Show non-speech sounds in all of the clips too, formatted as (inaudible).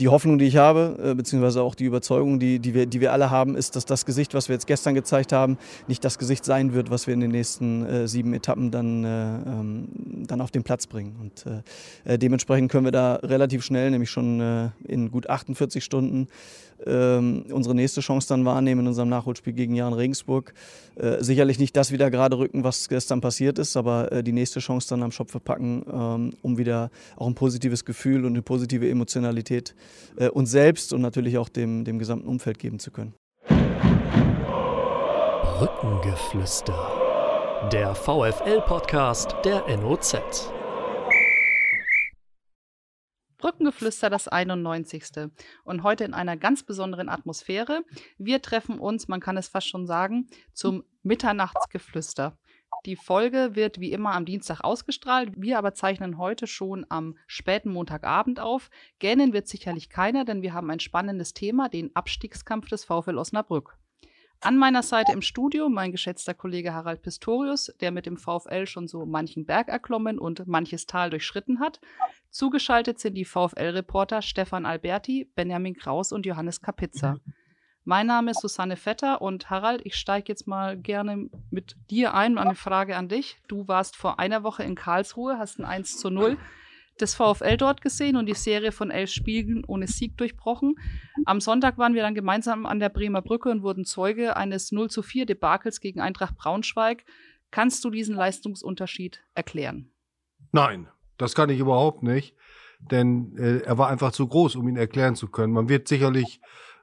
Die Hoffnung, die ich habe, äh, beziehungsweise auch die Überzeugung, die, die, wir, die wir alle haben, ist, dass das Gesicht, was wir jetzt gestern gezeigt haben, nicht das Gesicht sein wird, was wir in den nächsten äh, sieben Etappen dann, äh, ähm, dann auf den Platz bringen. Und äh, äh dementsprechend können wir da relativ schnell, nämlich schon äh, in gut 48 Stunden, ähm, unsere nächste Chance dann wahrnehmen in unserem Nachholspiel gegen Jan Regensburg. sicherlich nicht das wieder gerade rücken, was gestern passiert ist, aber die nächste Chance dann am Schopf packen, ähm, um wieder auch ein positives Gefühl und eine positive Emotionalität Qualität äh, uns selbst und natürlich auch dem, dem gesamten Umfeld geben zu können. Brückengeflüster. Der VFL-Podcast der NOZ. Brückengeflüster das 91. Und heute in einer ganz besonderen Atmosphäre. Wir treffen uns, man kann es fast schon sagen, zum Mitternachtsgeflüster. Die Folge wird wie immer am Dienstag ausgestrahlt. Wir aber zeichnen heute schon am späten Montagabend auf. Gähnen wird sicherlich keiner, denn wir haben ein spannendes Thema, den Abstiegskampf des VfL Osnabrück. An meiner Seite im Studio mein geschätzter Kollege Harald Pistorius, der mit dem VfL schon so manchen Berg erklommen und manches Tal durchschritten hat. Zugeschaltet sind die VfL-Reporter Stefan Alberti, Benjamin Kraus und Johannes Kapitzer. Mhm. Mein Name ist Susanne Vetter und Harald, ich steige jetzt mal gerne mit dir ein. Eine Frage an dich. Du warst vor einer Woche in Karlsruhe, hast ein 1 zu 0 des VfL dort gesehen und die Serie von elf Spielen ohne Sieg durchbrochen. Am Sonntag waren wir dann gemeinsam an der Bremer Brücke und wurden Zeuge eines 0 zu 4 Debakels gegen Eintracht Braunschweig. Kannst du diesen Leistungsunterschied erklären? Nein, das kann ich überhaupt nicht, denn äh, er war einfach zu groß, um ihn erklären zu können. Man wird sicherlich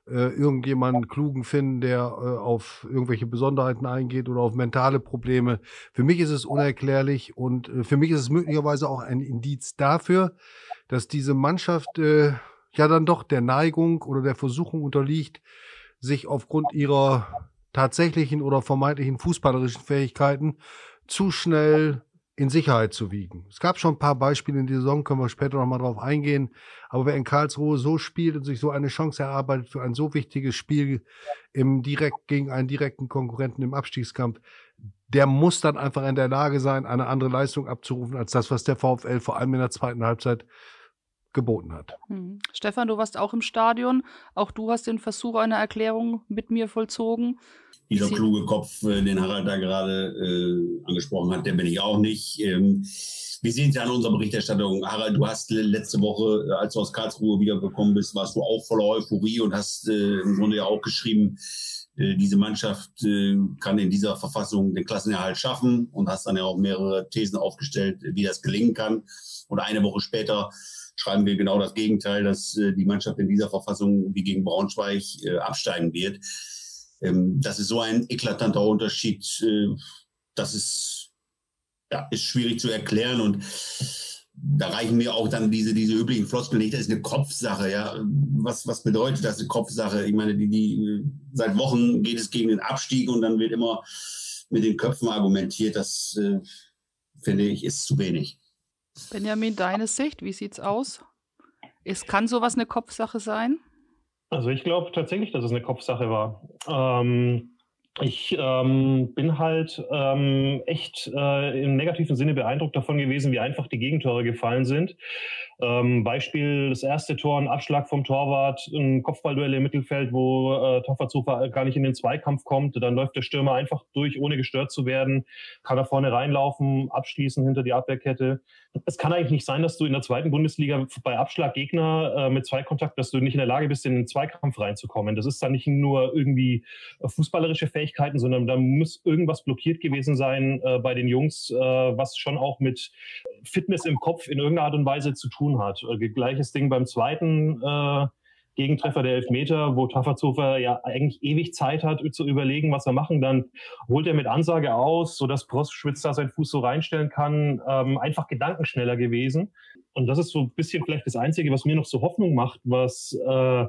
äh, irgendjemanden klugen finden, der äh, auf irgendwelche Besonderheiten eingeht oder auf mentale Probleme. Für mich ist es unerklärlich und äh, für mich ist es möglicherweise auch ein Indiz dafür, dass diese Mannschaft äh, ja dann doch der Neigung oder der Versuchung unterliegt, sich aufgrund ihrer tatsächlichen oder vermeintlichen fußballerischen Fähigkeiten zu schnell in Sicherheit zu wiegen. Es gab schon ein paar Beispiele in der Saison, können wir später noch mal drauf eingehen. Aber wer in Karlsruhe so spielt und sich so eine Chance erarbeitet für ein so wichtiges Spiel im direkt gegen einen direkten Konkurrenten im Abstiegskampf, der muss dann einfach in der Lage sein, eine andere Leistung abzurufen als das, was der VfL vor allem in der zweiten Halbzeit geboten hat. Hm. Stefan, du warst auch im Stadion. Auch du hast den Versuch einer Erklärung mit mir vollzogen dieser kluge Kopf, äh, den Harald da gerade äh, angesprochen hat, der bin ich auch nicht. Ähm, wir sehen es ja an unserer Berichterstattung. Harald, du hast letzte Woche, äh, als du aus Karlsruhe wiedergekommen bist, warst du auch voller Euphorie und hast äh, im Grunde ja auch geschrieben, äh, diese Mannschaft kann in dieser Verfassung den Klassenerhalt schaffen und hast dann ja auch mehrere Thesen aufgestellt, wie das gelingen kann. Und eine Woche später schreiben wir genau das Gegenteil, dass äh, die Mannschaft in dieser Verfassung wie gegen Braunschweig äh, absteigen wird. Ähm, das ist so ein eklatanter Unterschied. Äh, das ist, ja, ist schwierig zu erklären und da reichen mir auch dann diese, diese üblichen Floskeln nicht. Das ist eine Kopfsache, ja. Was, was bedeutet das, eine Kopfsache? Ich meine, die, die, seit Wochen geht es gegen den Abstieg und dann wird immer mit den Köpfen argumentiert. Das, äh, finde ich, ist zu wenig. Benjamin, deine Sicht, wie sieht's aus? Es kann sowas eine Kopfsache sein? Also ich glaube tatsächlich, dass es eine Kopfsache war. Ähm, ich ähm, bin halt ähm, echt äh, im negativen Sinne beeindruckt davon gewesen, wie einfach die Gegentore gefallen sind. Ähm, Beispiel das erste Tor, ein Abschlag vom Torwart, ein Kopfballduell im Mittelfeld, wo äh, Tafferzufer gar nicht in den Zweikampf kommt. Dann läuft der Stürmer einfach durch, ohne gestört zu werden, kann da vorne reinlaufen, abschließen hinter die Abwehrkette. Es kann eigentlich nicht sein, dass du in der zweiten Bundesliga bei Abschlaggegner äh, mit Zweikontakt, dass du nicht in der Lage bist, in den Zweikampf reinzukommen. Das ist dann nicht nur irgendwie fußballerische Fähigkeiten, sondern da muss irgendwas blockiert gewesen sein äh, bei den Jungs, äh, was schon auch mit Fitness im Kopf in irgendeiner Art und Weise zu tun hat. Äh, gleiches Ding beim zweiten äh, Gegentreffer der Elfmeter, wo Tafferzofer ja eigentlich ewig Zeit hat, zu überlegen, was er machen. Dann holt er mit Ansage aus, sodass Proschwitz da seinen Fuß so reinstellen kann. Ähm, einfach gedankenschneller gewesen. Und das ist so ein bisschen vielleicht das Einzige, was mir noch so Hoffnung macht, was äh,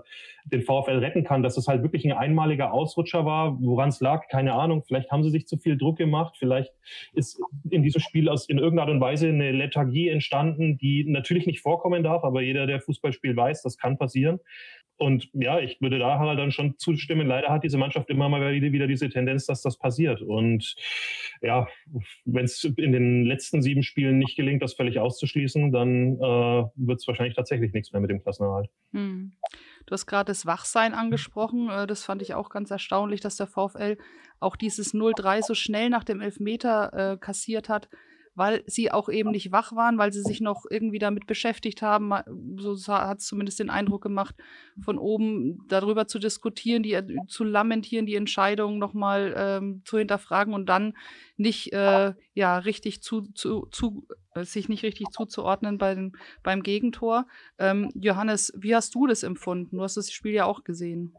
den VfL retten kann, dass es halt wirklich ein einmaliger Ausrutscher war. Woran es lag, keine Ahnung. Vielleicht haben sie sich zu viel Druck gemacht. Vielleicht ist in diesem Spiel aus, in irgendeiner Art und Weise eine Lethargie entstanden, die natürlich nicht vorkommen darf, aber jeder, der Fußball spielt, weiß, das kann passieren. Und ja, ich würde da halt dann schon zustimmen. Leider hat diese Mannschaft immer mal wieder diese Tendenz, dass das passiert. Und ja, wenn es in den letzten sieben Spielen nicht gelingt, das völlig auszuschließen, dann äh, wird es wahrscheinlich tatsächlich nichts mehr mit dem Klassenerhalt. Hm. Du hast gerade das Wachsein angesprochen. Äh, das fand ich auch ganz erstaunlich, dass der VfL auch dieses 0-3 so schnell nach dem Elfmeter äh, kassiert hat weil sie auch eben nicht wach waren, weil sie sich noch irgendwie damit beschäftigt haben. So hat es zumindest den Eindruck gemacht, von oben darüber zu diskutieren, die, zu lamentieren, die Entscheidung nochmal ähm, zu hinterfragen und dann nicht äh, ja richtig zu, zu, zu äh, sich nicht richtig zuzuordnen beim, beim Gegentor. Ähm, Johannes, wie hast du das empfunden? Du hast das Spiel ja auch gesehen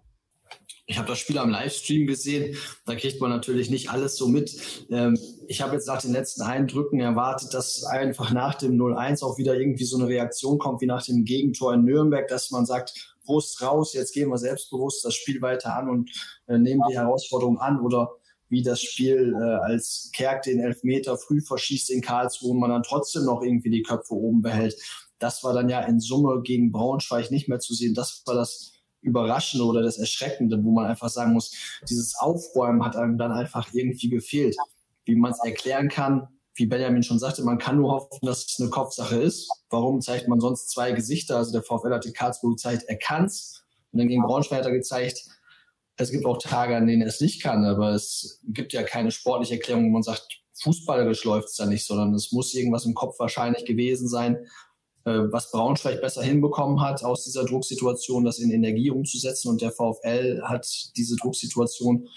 ich habe das Spiel am Livestream gesehen, da kriegt man natürlich nicht alles so mit. Ähm, ich habe jetzt nach den letzten Eindrücken erwartet, dass einfach nach dem 0-1 auch wieder irgendwie so eine Reaktion kommt, wie nach dem Gegentor in Nürnberg, dass man sagt, Brust raus, jetzt gehen wir selbstbewusst das Spiel weiter an und äh, nehmen die Herausforderung an oder wie das Spiel äh, als Kerk den Elfmeter früh verschießt in Karlsruhe und man dann trotzdem noch irgendwie die Köpfe oben behält. Das war dann ja in Summe gegen Braunschweig nicht mehr zu sehen. Das war das Überraschende oder das Erschreckende, wo man einfach sagen muss, dieses Aufräumen hat einem dann einfach irgendwie gefehlt. Wie man es erklären kann, wie Benjamin schon sagte, man kann nur hoffen, dass es eine Kopfsache ist. Warum zeigt man sonst zwei Gesichter? Also der VfL hat die Karlsruhe gezeigt, er kann's. Und dann gegen Braunschweig hat er gezeigt, es gibt auch Tage, an denen er es nicht kann, aber es gibt ja keine sportliche Erklärung, wo man sagt, fußballerisch läuft es da nicht, sondern es muss irgendwas im Kopf wahrscheinlich gewesen sein, was Braunschweig besser hinbekommen hat, aus dieser Drucksituation das in Energie umzusetzen. Und der VfL hat diese Drucksituation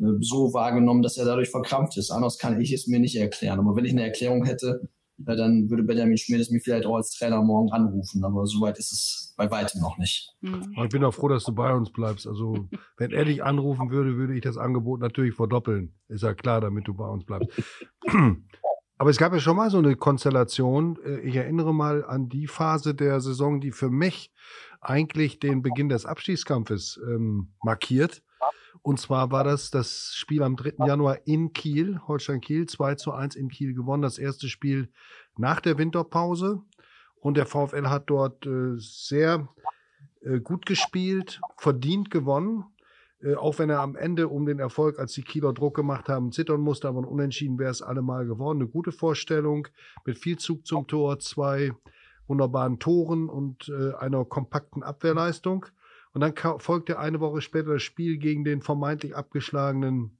äh, so wahrgenommen, dass er dadurch verkrampft ist. Anders kann ich es mir nicht erklären. Aber wenn ich eine Erklärung hätte, äh, dann würde Benjamin Schmidt mir vielleicht auch als Trainer morgen anrufen. Aber soweit ist es bei weitem noch nicht. Mhm. Ich bin auch froh, dass du bei uns bleibst. Also, (laughs) wenn er dich anrufen würde, würde ich das Angebot natürlich verdoppeln. Ist ja klar, damit du bei uns bleibst. Aber es gab ja schon mal so eine Konstellation. Äh, ich erinnere mal an die Phase der Saison, die für mich eigentlich den Beginn des Abstiegskampfes ähm, markiert. Und zwar war das das Spiel am 3. Januar in Kiel, Holstein Kiel, 2 zu 1 in Kiel gewonnen. Das erste Spiel nach der Winterpause. Und der VfL hat dort äh, sehr äh, gut gespielt, verdient gewonnen. Äh, auch wenn er am Ende um den Erfolg, als die Kieler Druck gemacht haben, zittern musste, aber unentschieden wäre es allemal geworden. Eine gute Vorstellung mit viel Zug zum Tor, zwei wunderbaren Toren und äh, einer kompakten Abwehrleistung. Und dann folgte eine Woche später das Spiel gegen den vermeintlich abgeschlagenen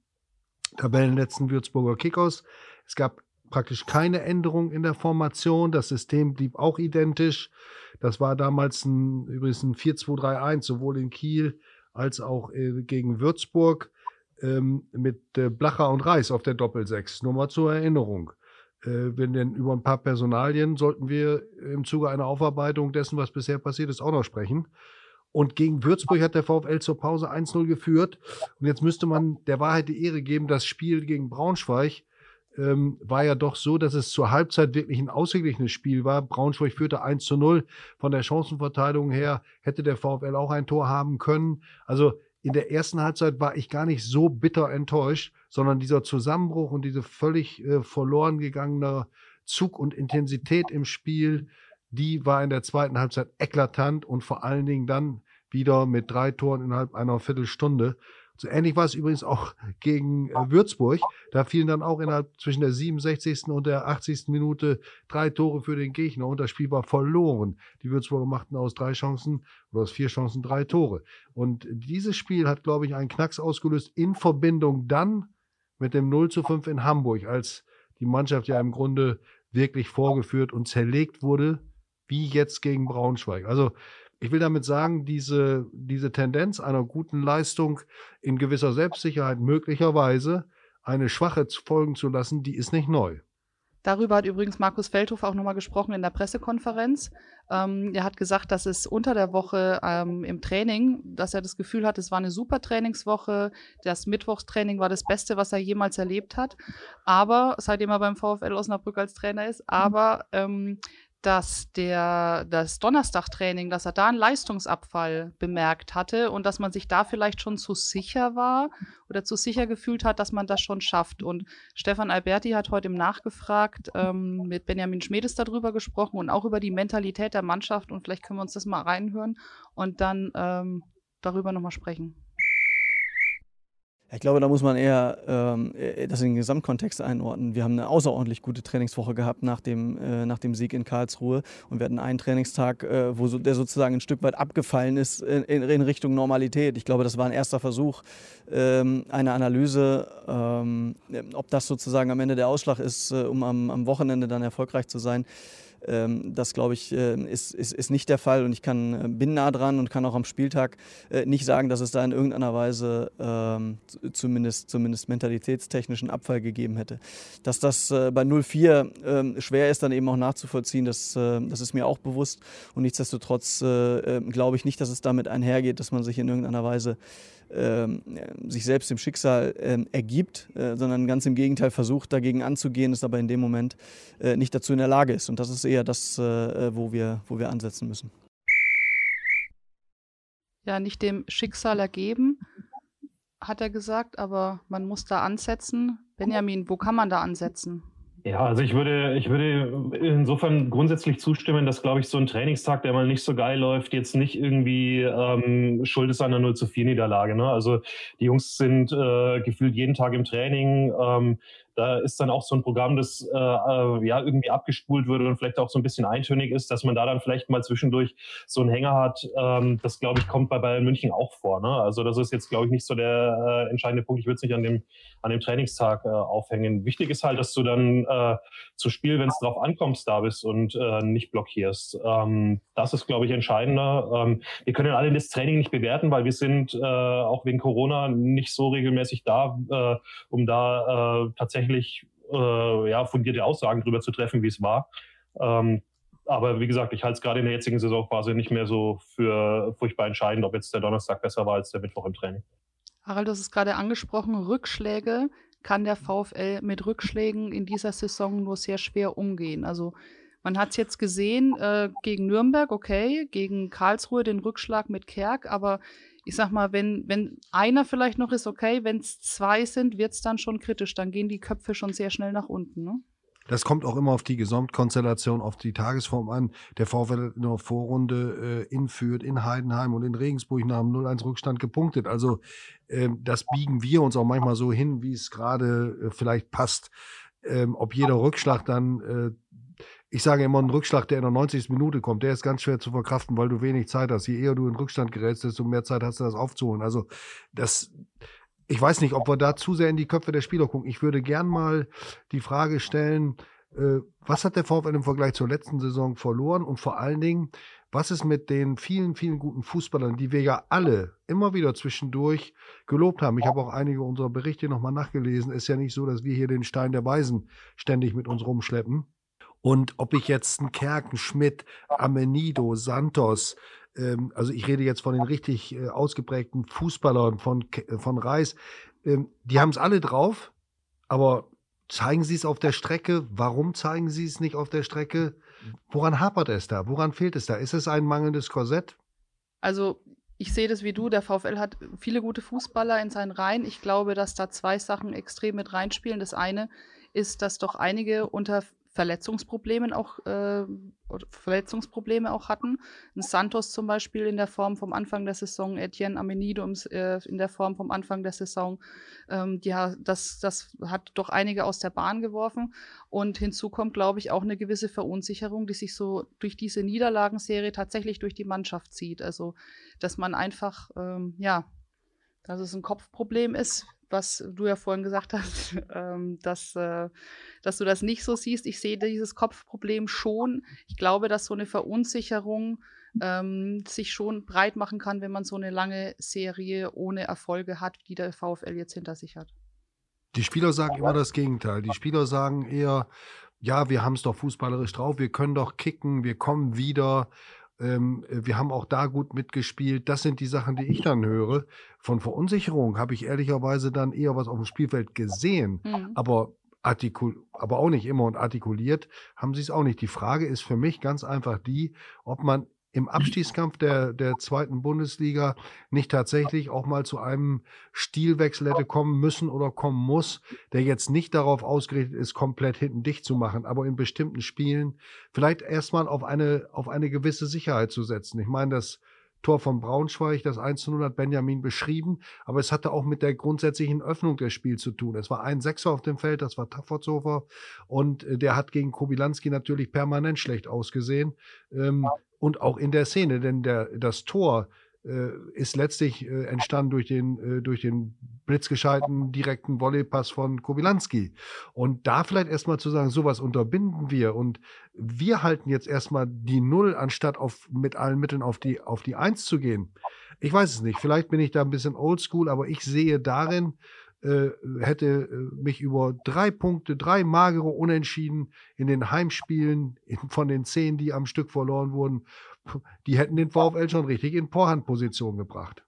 Tabellenletzten Würzburger Kickers. Es gab praktisch keine Änderung in der Formation. Das System blieb auch identisch. Das war damals ein, übrigens ein 4-2-3-1, sowohl in Kiel als auch äh, gegen Würzburg ähm, mit äh, Blacher und Reis auf der Doppelsechs. Nur mal zur Erinnerung. Äh, wenn denn über ein paar Personalien sollten wir im Zuge einer Aufarbeitung dessen, was bisher passiert ist, auch noch sprechen. Und gegen Würzburg hat der VfL zur Pause 1-0 geführt. Und jetzt müsste man der Wahrheit die Ehre geben, das Spiel gegen Braunschweig ähm, war ja doch so, dass es zur Halbzeit wirklich ein ausgeglichenes Spiel war. Braunschweig führte 1 zu 0. Von der Chancenverteilung her hätte der VfL auch ein Tor haben können. Also in der ersten Halbzeit war ich gar nicht so bitter enttäuscht, sondern dieser Zusammenbruch und diese völlig äh, verloren gegangene Zug und Intensität im Spiel, die war in der zweiten Halbzeit eklatant und vor allen Dingen dann wieder mit drei Toren innerhalb einer Viertelstunde. So ähnlich war es übrigens auch (laughs) gegen äh, Würzburg. Da fielen dann auch innerhalb zwischen der 67. und der 80. Minute drei Tore für den Gegner und das Spiel war verloren. Die Würzburger machten aus drei Chancen oder aus vier Chancen drei Tore. Und dieses Spiel hat, glaube ich, einen Knacks ausgelöst in Verbindung dann mit dem 0 zu 5 in Hamburg, als die Mannschaft ja im Grunde wirklich vorgeführt und zerlegt wurde, wie jetzt gegen Braunschweig. Also ich will damit sagen, diese, diese Tendenz einer guten Leistung in gewisser Selbstsicherheit möglicherweise eine schwache folgen zu lassen, die ist nicht neu. Darüber hat übrigens Markus Feldhof auch nochmal gesprochen in der Pressekonferenz. Ähm, er hat gesagt, dass es unter der Woche ähm, im Training, dass er das Gefühl hat, es war eine super Trainingswoche. Das Mittwochstraining war das Beste, was er jemals erlebt hat. Aber, seitdem er beim VfL Osnabrück als Trainer ist, aber ähm, dass der, das Donnerstagtraining, dass er da einen Leistungsabfall bemerkt hatte und dass man sich da vielleicht schon zu sicher war oder zu sicher gefühlt hat, dass man das schon schafft. Und Stefan Alberti hat heute im Nachgefragt ähm, mit Benjamin Schmedes darüber gesprochen und auch über die Mentalität der Mannschaft. Und vielleicht können wir uns das mal reinhören und dann ähm, darüber nochmal sprechen. Ich glaube, da muss man eher ähm, äh, das in den Gesamtkontext einordnen. Wir haben eine außerordentlich gute Trainingswoche gehabt nach dem, äh, nach dem Sieg in Karlsruhe und wir hatten einen Trainingstag, äh, wo so, der sozusagen ein Stück weit abgefallen ist in, in, Richtung Normalität. Ich glaube, das war ein erster Versuch, ähm, eine Analyse, ähm, ob das sozusagen am Ende der Ausschlag ist, äh, um am, am Wochenende dann erfolgreich zu sein. Ähm, das, glaube ich, äh, ist, ist, ist nicht der Fall und ich kann, äh, bin nah dran und kann auch am Spieltag äh, nicht sagen, dass es da in irgendeiner Weise ähm, zumindest, zumindest mentalitätstechnischen Abfall gegeben hätte. Dass das bei 0-4 ähm, schwer ist, dann eben auch nachzuvollziehen, das, das ist mir auch bewusst und nichtsdestotrotz glaube ich nicht, dass es damit einhergeht, dass man sich in irgendeiner Weise sich selbst dem Schicksal ähm, ergibt, äh, sondern ganz im Gegenteil versucht, dagegen anzugehen, ist aber in dem Moment äh, nicht dazu in der Lage ist. Und das ist eher das, äh, wo, wir, wo wir ansetzen müssen. Ja, nicht dem Schicksal ergeben, hat er gesagt, aber man muss da ansetzen. Benjamin, wo kann man da ansetzen? Ja, also ich würde, ich würde insofern grundsätzlich zustimmen, dass, glaube ich, so ein Trainingstag, der mal nicht so geil läuft, jetzt nicht irgendwie ähm, schuld ist an einer 0 zu 4 Niederlage. Ne? Also die Jungs sind äh, gefühlt jeden Tag im Training. Ähm, da ist dann auch so ein Programm, das äh, äh, ja irgendwie abgespult wird und vielleicht auch so ein bisschen eintönig ist, dass man da dann vielleicht mal zwischendurch so einen Hänger hat. Ähm, das glaube ich kommt bei Bayern München auch vor. Ne? Also das ist jetzt glaube ich nicht so der äh, entscheidende Punkt. Ich würde es nicht an dem an dem Trainingstag äh, aufhängen. Wichtig ist halt, dass du dann äh, zu Spiel, wenn es drauf ankommst, da bist und äh, nicht blockierst. Ähm, das ist glaube ich entscheidender. Ähm, wir können alle das Training nicht bewerten, weil wir sind äh, auch wegen Corona nicht so regelmäßig da, äh, um da äh, tatsächlich tatsächlich äh, ja, fundierte Aussagen darüber zu treffen, wie es war. Ähm, aber wie gesagt, ich halte es gerade in der jetzigen Saisonphase nicht mehr so für furchtbar entscheidend, ob jetzt der Donnerstag besser war als der Mittwoch im Training. Harald, du hast es gerade angesprochen, Rückschläge. Kann der VfL mit Rückschlägen in dieser Saison nur sehr schwer umgehen? Also man hat es jetzt gesehen äh, gegen Nürnberg, okay, gegen Karlsruhe den Rückschlag mit Kerk, aber ich sag mal, wenn, wenn einer vielleicht noch ist, okay, wenn es zwei sind, wird es dann schon kritisch. Dann gehen die Köpfe schon sehr schnell nach unten. Ne? Das kommt auch immer auf die Gesamtkonstellation, auf die Tagesform an. Der VfL in der Vorrunde äh, in Fürth, in Heidenheim und in Regensburg nach dem 0-1 Rückstand gepunktet. Also äh, das biegen wir uns auch manchmal so hin, wie es gerade äh, vielleicht passt. Ähm, ob jeder Rückschlag dann äh, ich sage immer, ein Rückschlag, der in der 90. Minute kommt, der ist ganz schwer zu verkraften, weil du wenig Zeit hast. Je eher du in Rückstand gerätst, desto mehr Zeit hast du das aufzuholen. Also das, ich weiß nicht, ob wir da zu sehr in die Köpfe der Spieler gucken. Ich würde gern mal die Frage stellen, äh, was hat der VfL im Vergleich zur letzten Saison verloren und vor allen Dingen, was ist mit den vielen, vielen guten Fußballern, die wir ja alle immer wieder zwischendurch gelobt haben. Ich habe auch einige unserer Berichte nochmal nachgelesen. Ist ja nicht so, dass wir hier den Stein der Weisen ständig mit uns rumschleppen. Und ob ich jetzt einen Kerken, Schmidt, Amenido, Santos, ähm, also ich rede jetzt von den richtig äh, ausgeprägten Fußballern von, äh, von Reis, ähm, die haben es alle drauf, aber zeigen sie es auf der Strecke? Warum zeigen sie es nicht auf der Strecke? Woran hapert es da? Woran fehlt es da? Ist es ein mangelndes Korsett? Also ich sehe das wie du. Der VfL hat viele gute Fußballer in seinen Reihen. Ich glaube, dass da zwei Sachen extrem mit reinspielen. Das eine ist, dass doch einige unter Verletzungsproblemen auch, äh, Verletzungsprobleme auch hatten. Ein Santos zum Beispiel in der Form vom Anfang der Saison, Etienne Amenido äh, in der Form vom Anfang der Saison. Ähm, ja, das, das hat doch einige aus der Bahn geworfen. Und hinzu kommt, glaube ich, auch eine gewisse Verunsicherung, die sich so durch diese Niederlagenserie tatsächlich durch die Mannschaft zieht. Also, dass man einfach, ähm, ja, dass es ein Kopfproblem ist, was du ja vorhin gesagt hast, (laughs) ähm, dass, äh, dass du das nicht so siehst. Ich sehe dieses Kopfproblem schon. Ich glaube, dass so eine Verunsicherung ähm, sich schon breit machen kann, wenn man so eine lange Serie ohne Erfolge hat, die der VfL jetzt hinter sich hat. Die Spieler sagen immer das Gegenteil. Die Spieler sagen eher, ja, wir haben es doch fußballerisch drauf, wir können doch kicken, wir kommen wieder. Ähm, wir haben auch da gut mitgespielt. Das sind die Sachen, die ich dann höre. Von Verunsicherung habe ich ehrlicherweise dann eher was auf dem Spielfeld gesehen, mhm. aber artikul aber auch nicht immer und artikuliert haben sie es auch nicht. Die Frage ist für mich ganz einfach die, ob man im Abstiegskampf der, der zweiten Bundesliga nicht tatsächlich auch mal zu einem Stilwechsel hätte kommen müssen oder kommen muss, der jetzt nicht darauf ausgerichtet ist, komplett hinten dicht zu machen, aber in bestimmten Spielen vielleicht erstmal auf eine, auf eine gewisse Sicherheit zu setzen. Ich meine, das Tor von Braunschweig, das 1 zu 0 hat Benjamin beschrieben, aber es hatte auch mit der grundsätzlichen Öffnung des Spiels zu tun. Es war ein Sechser auf dem Feld, das war Tafferzofer und äh, der hat gegen Kobilanski natürlich permanent schlecht ausgesehen ähm, und auch in der Szene, denn der, das Tor äh, ist letztlich äh, entstanden durch den, äh, durch den blitzgescheiten direkten Volleypass von Kobilanski. Und da vielleicht erstmal zu sagen, sowas unterbinden wir und wir halten jetzt erstmal die Null, anstatt auf, mit allen Mitteln auf die, auf die Eins zu gehen. Ich weiß es nicht. Vielleicht bin ich da ein bisschen oldschool, aber ich sehe darin, hätte äh, mich über drei Punkte, drei magere Unentschieden in den Heimspielen von den zehn, die am Stück verloren wurden, die hätten den VfL schon richtig in Vorhandposition gebracht.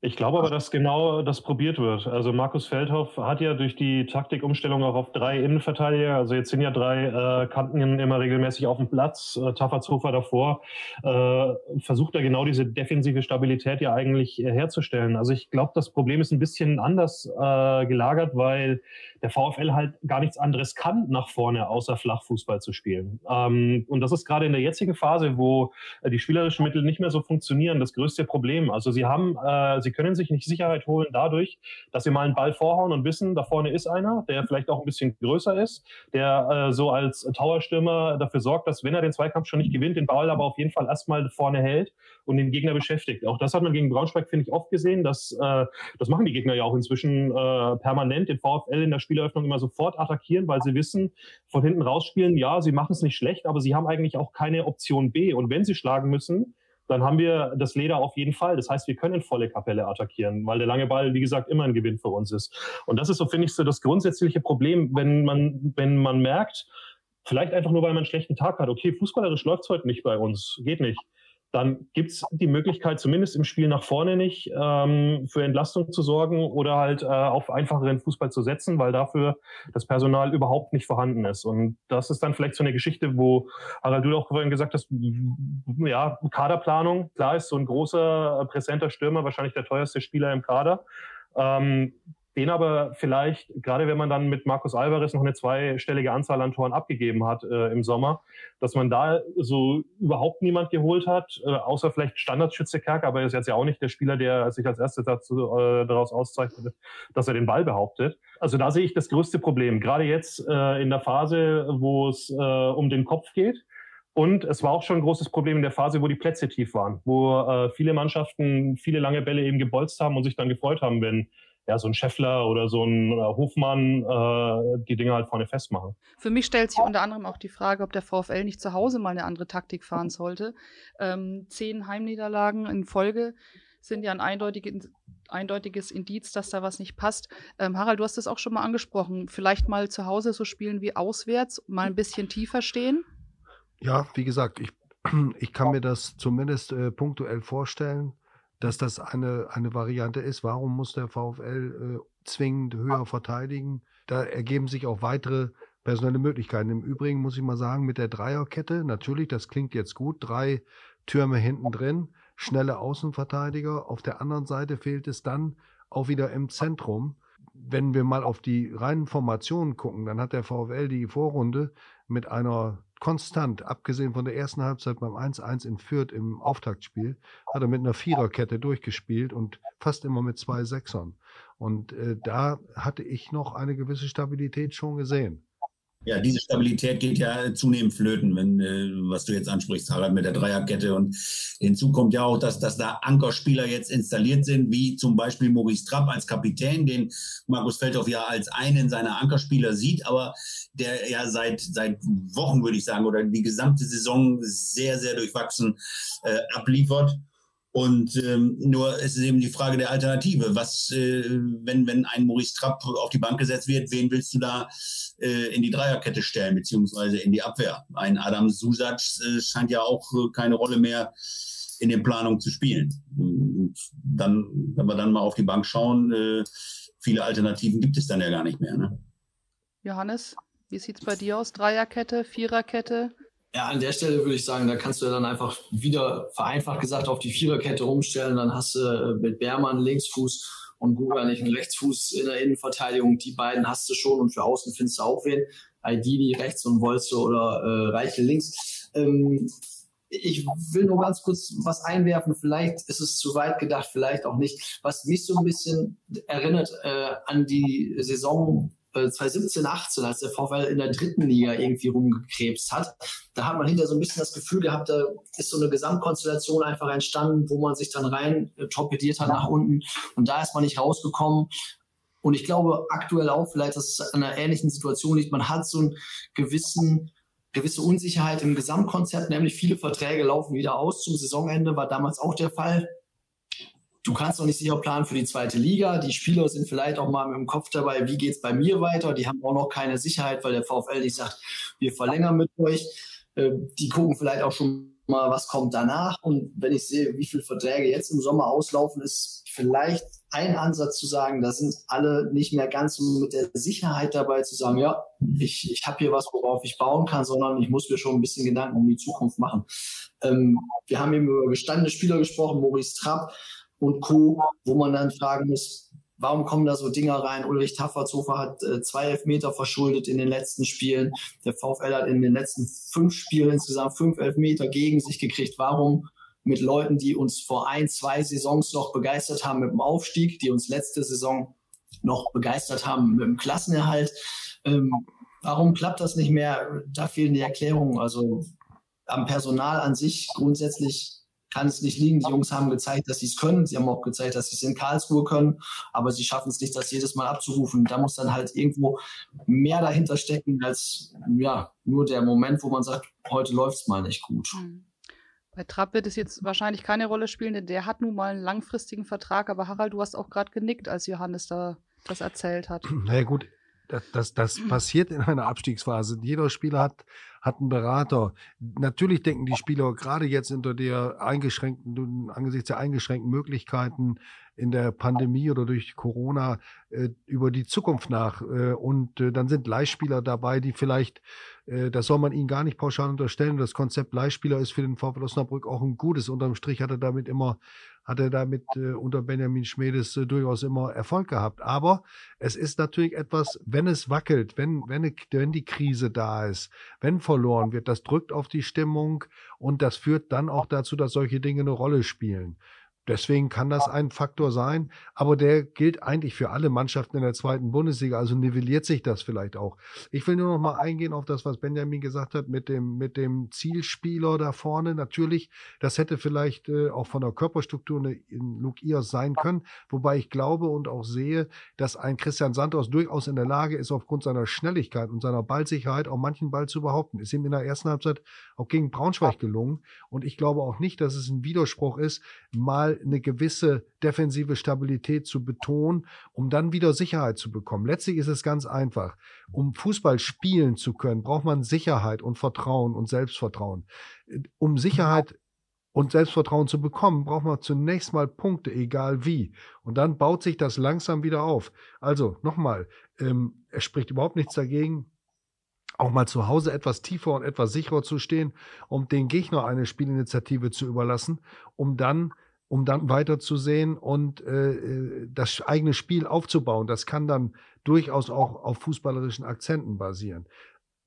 Ich glaube aber, dass genau das probiert wird. Also Markus Feldhoff hat ja durch die Taktikumstellung auch auf drei Innenverteidiger, also jetzt sind ja drei äh, Kanten immer regelmäßig auf dem Platz, äh, Taffertshofer davor, äh, versucht er genau diese defensive Stabilität ja eigentlich äh, herzustellen. Also ich glaube, das Problem ist ein bisschen anders äh, gelagert, weil der VfL halt gar nichts anderes kann nach vorne, außer Flachfußball zu spielen. Ähm, und das ist gerade in der jetzigen Phase, wo äh, die spielerischen Mittel nicht mehr so funktionieren, das größte Problem. Also sie haben, äh, sie können sich nicht Sicherheit holen dadurch, dass sie mal einen Ball vorhauen und wissen, da vorne ist einer, der vielleicht auch ein bisschen größer ist, der äh, so als Towerstürmer dafür sorgt, dass wenn er den Zweikampf schon nicht gewinnt, den Ball aber auf jeden Fall erstmal vorne hält und den Gegner beschäftigt. Auch das hat man gegen Braunschweig, finde ich, oft gesehen. Dass, äh, das machen die Gegner ja auch inzwischen äh, permanent, den VfL in der Spieleröffnung immer sofort attackieren, weil sie wissen, von hinten rausspielen, ja, sie machen es nicht schlecht, aber sie haben eigentlich auch keine Option B. Und wenn sie schlagen müssen, dann haben wir das Leder auf jeden Fall. Das heißt, wir können volle Kapelle attackieren, weil der lange Ball, wie gesagt, immer ein Gewinn für uns ist. Und das ist so, finde ich, so das grundsätzliche Problem, wenn man, wenn man merkt, vielleicht einfach nur, weil man einen schlechten Tag hat, okay, fußballerisch läuft es heute nicht bei uns, geht nicht dann gibt es die Möglichkeit, zumindest im Spiel nach vorne nicht, ähm, für Entlastung zu sorgen oder halt äh, auf einfacheren Fußball zu setzen, weil dafür das Personal überhaupt nicht vorhanden ist. Und das ist dann vielleicht so eine Geschichte, wo Harald, du auch vorhin gesagt hast, ja, Kaderplanung, klar ist so ein großer, präsenter Stürmer, wahrscheinlich der teuerste Spieler im Kader. Ähm, den aber vielleicht, gerade wenn man dann mit Markus Alvarez noch eine zweistellige Anzahl an Toren abgegeben hat äh, im Sommer, dass man da so überhaupt niemand geholt hat, äh, außer vielleicht Standardschütze Kerk, aber er ist jetzt ja auch nicht der Spieler, der sich als erstes dazu, äh, daraus auszeichnet, dass er den Ball behauptet. Also da sehe ich das größte Problem, gerade jetzt äh, in der Phase, wo es äh, um den Kopf geht. Und es war auch schon ein großes Problem in der Phase, wo die Plätze tief waren, wo äh, viele Mannschaften viele lange Bälle eben gebolzt haben und sich dann gefreut haben, wenn ja, so ein Scheffler oder so ein äh, Hofmann äh, die Dinge halt vorne festmachen. Für mich stellt sich unter anderem auch die Frage, ob der VfL nicht zu Hause mal eine andere Taktik fahren sollte. Ähm, zehn Heimniederlagen in Folge sind ja ein eindeutiges, eindeutiges Indiz, dass da was nicht passt. Ähm, Harald, du hast das auch schon mal angesprochen. Vielleicht mal zu Hause so spielen wie auswärts, mal ein bisschen tiefer stehen? Ja, wie gesagt, ich, (clears throat) ich kann mir das zumindest äh, punktuell vorstellen dass das eine, eine Variante ist. Warum muss der VfL äh, zwingend höher verteidigen? Da ergeben sich auch weitere personelle Möglichkeiten. Im Übrigen muss ich mal sagen, mit der Dreierkette, natürlich, das klingt jetzt gut, drei Türme hinten drin, schnelle Außenverteidiger. Auf der anderen Seite fehlt es dann auch wieder im Zentrum. Wenn wir mal auf die reinen Formationen gucken, dann hat der VfL die Vorrunde mit einer konstant, abgesehen von der ersten Halbzeit beim 1-1 in Fürth im Auftaktspiel, hat er mit einer Viererkette durchgespielt und fast immer mit zwei Sechsern. Und äh, da hatte ich noch eine gewisse Stabilität schon gesehen. Ja, diese Stabilität geht ja zunehmend flöten, wenn, äh, was du jetzt ansprichst, Harald, mit der Dreierkette. Und hinzu kommt ja auch, dass, dass da Ankerspieler jetzt installiert sind, wie zum Beispiel Maurice Trapp als Kapitän, den Markus Feldhoff ja als einen seiner Ankerspieler sieht, aber der ja seit, seit Wochen, würde ich sagen, oder die gesamte Saison sehr, sehr durchwachsen äh, abliefert. Und ähm, nur es ist eben die Frage der Alternative. Was, äh, wenn, wenn ein Maurice Trapp auf die Bank gesetzt wird, wen willst du da äh, in die Dreierkette stellen, beziehungsweise in die Abwehr? Ein Adam Susac äh, scheint ja auch äh, keine Rolle mehr in den Planungen zu spielen. Und dann, wenn wir dann mal auf die Bank schauen, äh, viele Alternativen gibt es dann ja gar nicht mehr. Ne? Johannes, wie sieht es bei dir aus? Dreierkette, Viererkette? Ja, an der Stelle würde ich sagen, da kannst du ja dann einfach wieder vereinfacht gesagt auf die Viererkette umstellen. Dann hast du äh, mit Beermann Linksfuß und Guganich einen Rechtsfuß in der Innenverteidigung. Die beiden hast du schon und für außen findest du auch wen. Aidini rechts und Wolze oder äh, Reiche links. Ähm, ich will nur ganz kurz was einwerfen. Vielleicht ist es zu weit gedacht, vielleicht auch nicht. Was mich so ein bisschen erinnert äh, an die Saison 2017, äh, 18, als der VfL in der dritten Liga irgendwie rumgekrebst hat, da hat man hinter so ein bisschen das Gefühl gehabt, da ist so eine Gesamtkonstellation einfach entstanden, wo man sich dann rein äh, torpediert hat nach unten und da ist man nicht rausgekommen. Und ich glaube aktuell auch vielleicht, dass es an einer ähnlichen Situation liegt. Man hat so einen gewissen gewisse Unsicherheit im Gesamtkonzept, nämlich viele Verträge laufen wieder aus zum Saisonende, war damals auch der Fall. Du kannst noch nicht sicher planen für die zweite Liga. Die Spieler sind vielleicht auch mal dem Kopf dabei, wie geht es bei mir weiter? Die haben auch noch keine Sicherheit, weil der VfL nicht sagt, wir verlängern mit euch. Ähm, die gucken vielleicht auch schon mal, was kommt danach. Und wenn ich sehe, wie viele Verträge jetzt im Sommer auslaufen, ist vielleicht ein Ansatz zu sagen, da sind alle nicht mehr ganz so mit der Sicherheit dabei zu sagen, ja, ich, ich habe hier was, worauf ich bauen kann, sondern ich muss mir schon ein bisschen Gedanken um die Zukunft machen. Ähm, wir haben eben über gestandene Spieler gesprochen, Maurice Trapp und Co., wo man dann fragen muss, warum kommen da so Dinger rein? Ulrich Tafferzofer hat äh, zwei Elfmeter verschuldet in den letzten Spielen. Der VfL hat in den letzten fünf Spielen insgesamt fünf Elfmeter gegen sich gekriegt. Warum mit Leuten, die uns vor ein, zwei Saisons noch begeistert haben mit dem Aufstieg, die uns letzte Saison noch begeistert haben mit dem Klassenerhalt? Ähm, warum klappt das nicht mehr? Da fehlen die Erklärungen. Also am Personal an sich grundsätzlich kann es nicht liegen. Die Jungs haben gezeigt, dass sie es können. Sie haben auch gezeigt, dass sie es in Karlsruhe können, aber sie schaffen es nicht, das jedes Mal abzurufen. Da muss dann halt irgendwo mehr dahinter stecken als ja, nur der Moment, wo man sagt, heute läuft es mal nicht gut. Mhm. Bei Trapp wird es jetzt wahrscheinlich keine Rolle spielen, denn der hat nun mal einen langfristigen Vertrag. Aber Harald, du hast auch gerade genickt, als Johannes da das erzählt hat. Naja gut, das, das, das passiert in einer Abstiegsphase. Jeder Spieler hat, hat einen Berater. Natürlich denken die Spieler gerade jetzt unter der eingeschränkten, angesichts der eingeschränkten Möglichkeiten in der Pandemie oder durch Corona äh, über die Zukunft nach. Äh, und äh, dann sind Leihspieler dabei, die vielleicht, äh, das soll man ihnen gar nicht pauschal unterstellen. Das Konzept Leihspieler ist für den VfL Osnabrück auch ein gutes. Unterm Strich hat er damit immer hat er damit äh, unter Benjamin Schmedes äh, durchaus immer Erfolg gehabt. Aber es ist natürlich etwas, wenn es wackelt, wenn, wenn, wenn die Krise da ist, wenn verloren wird, das drückt auf die Stimmung und das führt dann auch dazu, dass solche Dinge eine Rolle spielen. Deswegen kann das ein Faktor sein, aber der gilt eigentlich für alle Mannschaften in der zweiten Bundesliga, also nivelliert sich das vielleicht auch. Ich will nur noch mal eingehen auf das, was Benjamin gesagt hat mit dem, mit dem Zielspieler da vorne. Natürlich, das hätte vielleicht äh, auch von der Körperstruktur eine, in Luke Iers sein können, wobei ich glaube und auch sehe, dass ein Christian Santos durchaus in der Lage ist, aufgrund seiner Schnelligkeit und seiner Ballsicherheit auch manchen Ball zu behaupten. Ist ihm in der ersten Halbzeit auch gegen Braunschweig gelungen. Und ich glaube auch nicht, dass es ein Widerspruch ist, mal eine gewisse defensive Stabilität zu betonen, um dann wieder Sicherheit zu bekommen. Letztlich ist es ganz einfach. Um Fußball spielen zu können, braucht man Sicherheit und Vertrauen und Selbstvertrauen. Um Sicherheit und Selbstvertrauen zu bekommen, braucht man zunächst mal Punkte, egal wie. Und dann baut sich das langsam wieder auf. Also nochmal, ähm, es spricht überhaupt nichts dagegen, auch mal zu Hause etwas tiefer und etwas sicherer zu stehen, um den Gegner eine Spielinitiative zu überlassen, um dann um dann weiterzusehen und äh, äh, das eigene Spiel aufzubauen. Das kann dann durchaus auch auf fußballerischen Akzenten basieren.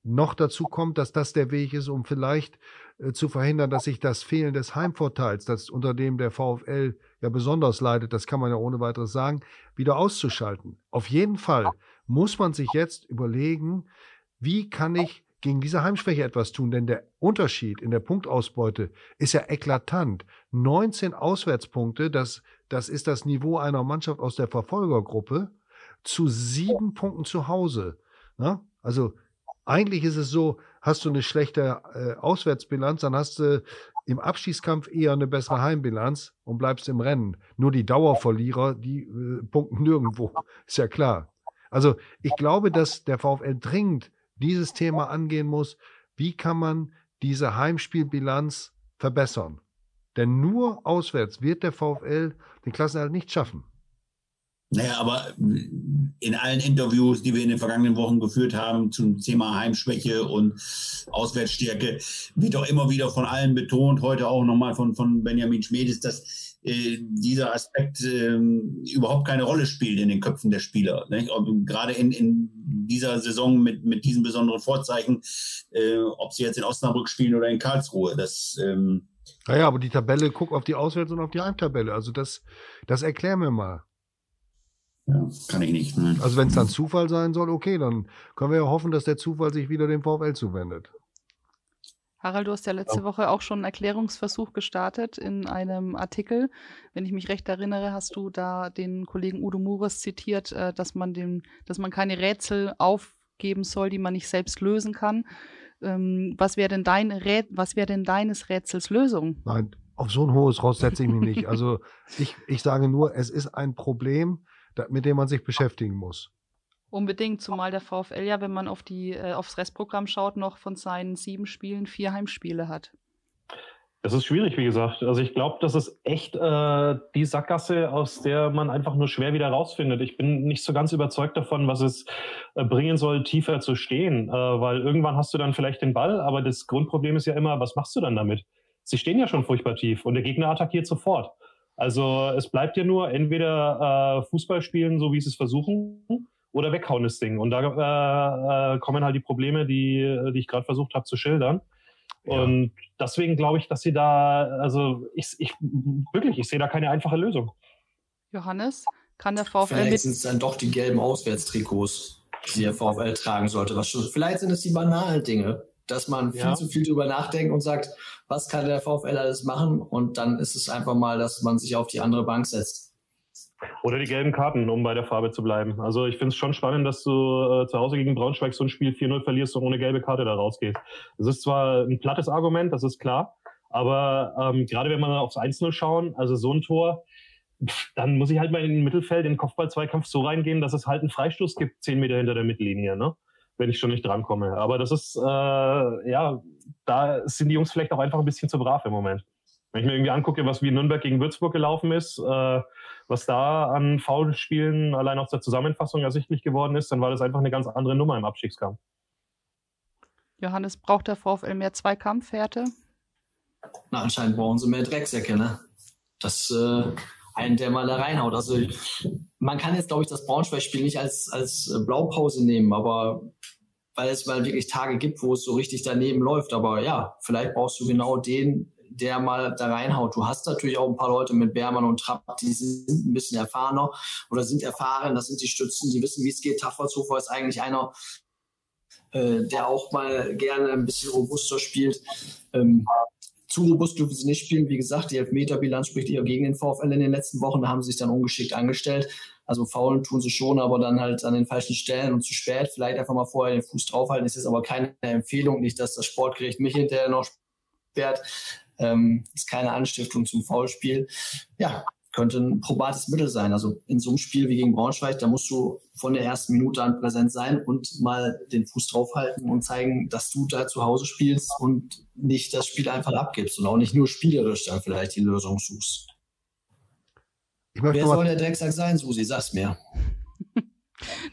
Noch dazu kommt, dass das der Weg ist, um vielleicht äh, zu verhindern, dass sich das Fehlen des Heimvorteils, das unter dem der VfL ja besonders leidet, das kann man ja ohne weiteres sagen, wieder auszuschalten. Auf jeden Fall muss man sich jetzt überlegen, wie kann ich gegen diese Heimschwäche etwas tun, denn der Unterschied in der Punktausbeute ist ja eklatant. 19 Auswärtspunkte, das, das ist das Niveau einer Mannschaft aus der Verfolgergruppe, zu sieben Punkten zu Hause. Na? Also eigentlich ist es so, hast du eine schlechte äh, Auswärtsbilanz, dann hast du im Abschießkampf eher eine bessere Heimbilanz und bleibst im Rennen. Nur die Dauerverlierer, die äh, punkten nirgendwo, ist ja klar. Also ich glaube, dass der VfL dringend dieses Thema angehen muss, wie kann man diese Heimspielbilanz verbessern? Denn nur auswärts wird der VfL den Klassenerhalt nicht schaffen. Naja, aber in allen Interviews, die wir in den vergangenen Wochen geführt haben zum Thema Heimschwäche und Auswärtsstärke, wird auch immer wieder von allen betont, heute auch nochmal von, von Benjamin Schmedis, dass äh, dieser Aspekt äh, überhaupt keine Rolle spielt in den Köpfen der Spieler. gerade in, in dieser Saison mit, mit diesen besonderen Vorzeichen, äh, ob sie jetzt in Osnabrück spielen oder in Karlsruhe. Das, ähm, naja, aber die Tabelle, guck auf die Auswärts- und auf die Heimtabelle. Also das, das erklär mir mal. Ja, kann ich nicht. Ne? Also wenn es dann Zufall sein soll, okay, dann können wir ja hoffen, dass der Zufall sich wieder dem VfL zuwendet. Harald, du hast ja letzte ja. Woche auch schon einen Erklärungsversuch gestartet in einem Artikel. Wenn ich mich recht erinnere, hast du da den Kollegen Udo Mures zitiert, äh, dass man dem, dass man keine Rätsel aufgeben soll, die man nicht selbst lösen kann. Ähm, was wäre denn dein Rät was wäre denn deines Rätsels Lösung? Nein, auf so ein hohes Ross setze ich mich nicht. Also ich, ich sage nur, es ist ein Problem, mit dem man sich beschäftigen muss. Unbedingt, zumal der VfL ja, wenn man auf die, äh, aufs Restprogramm schaut, noch von seinen sieben Spielen vier Heimspiele hat. Das ist schwierig, wie gesagt. Also ich glaube, das ist echt äh, die Sackgasse, aus der man einfach nur schwer wieder rausfindet. Ich bin nicht so ganz überzeugt davon, was es äh, bringen soll, tiefer zu stehen, äh, weil irgendwann hast du dann vielleicht den Ball, aber das Grundproblem ist ja immer, was machst du dann damit? Sie stehen ja schon furchtbar tief und der Gegner attackiert sofort. Also es bleibt ja nur entweder äh, Fußball spielen, so wie sie es versuchen, oder weghauen das Ding. Und da äh, äh, kommen halt die Probleme, die, die ich gerade versucht habe zu schildern. Ja. Und deswegen glaube ich, dass sie da, also ich, ich wirklich, ich sehe da keine einfache Lösung. Johannes, kann der VfL Vielleicht sind es dann doch die gelben Auswärtstrikots, die der VfL tragen sollte. Was schon, vielleicht sind es die banalen Dinge dass man viel ja. zu viel drüber nachdenkt und sagt, was kann der VfL alles machen? Und dann ist es einfach mal, dass man sich auf die andere Bank setzt. Oder die gelben Karten, um bei der Farbe zu bleiben. Also ich finde es schon spannend, dass du äh, zu Hause gegen Braunschweig so ein Spiel 4-0 verlierst und ohne gelbe Karte da rausgehst. Das ist zwar ein plattes Argument, das ist klar, aber ähm, gerade wenn wir aufs 1-0 schauen, also so ein Tor, dann muss ich halt mal in den Mittelfeld, in den Kopfball-Zweikampf so reingehen, dass es halt einen Freistoß gibt, zehn Meter hinter der Mittellinie. Ne? Wenn ich schon nicht drankomme. Aber das ist, äh, ja, da sind die Jungs vielleicht auch einfach ein bisschen zu brav im Moment. Wenn ich mir irgendwie angucke, was wie Nürnberg gegen Würzburg gelaufen ist, äh, was da an Foulspielen allein aus der Zusammenfassung ersichtlich geworden ist, dann war das einfach eine ganz andere Nummer im Abstiegskampf. Johannes, braucht der VfL mehr Zweikampfhärte? Na, anscheinend brauchen sie mehr Drecksäcke, ne? Das, äh, einen, der mal da reinhaut. Also man kann jetzt, glaube ich, das Braunschweig-Spiel nicht als, als äh, Blaupause nehmen, aber weil es mal wirklich Tage gibt, wo es so richtig daneben läuft. Aber ja, vielleicht brauchst du genau den, der mal da reinhaut. Du hast natürlich auch ein paar Leute mit Bermann und Trapp, die sind ein bisschen erfahrener oder sind erfahren. Das sind die Stützen, die wissen, wie es geht. Tafferzhofer ist eigentlich einer, äh, der auch mal gerne ein bisschen robuster spielt. Ähm, zu robust dürfen sie nicht spielen. Wie gesagt, die Elfmeterbilanz spricht eher gegen den VfL in den letzten Wochen. Da haben sie sich dann ungeschickt angestellt. Also faulen tun sie schon, aber dann halt an den falschen Stellen und zu spät. Vielleicht einfach mal vorher den Fuß draufhalten. Das ist aber keine Empfehlung. Nicht, dass das Sportgericht mich hinterher noch sperrt. Ähm, ist keine Anstiftung zum Foulspiel. Ja, könnte ein probates Mittel sein. Also in so einem Spiel wie gegen Braunschweig, da musst du von der ersten Minute an präsent sein und mal den Fuß draufhalten und zeigen, dass du da zu Hause spielst und nicht das Spiel einfach abgibst und auch nicht nur spielerisch dann vielleicht die Lösung suchst. Wer soll der Drecksack sein, Susi? Sag's mir. (laughs)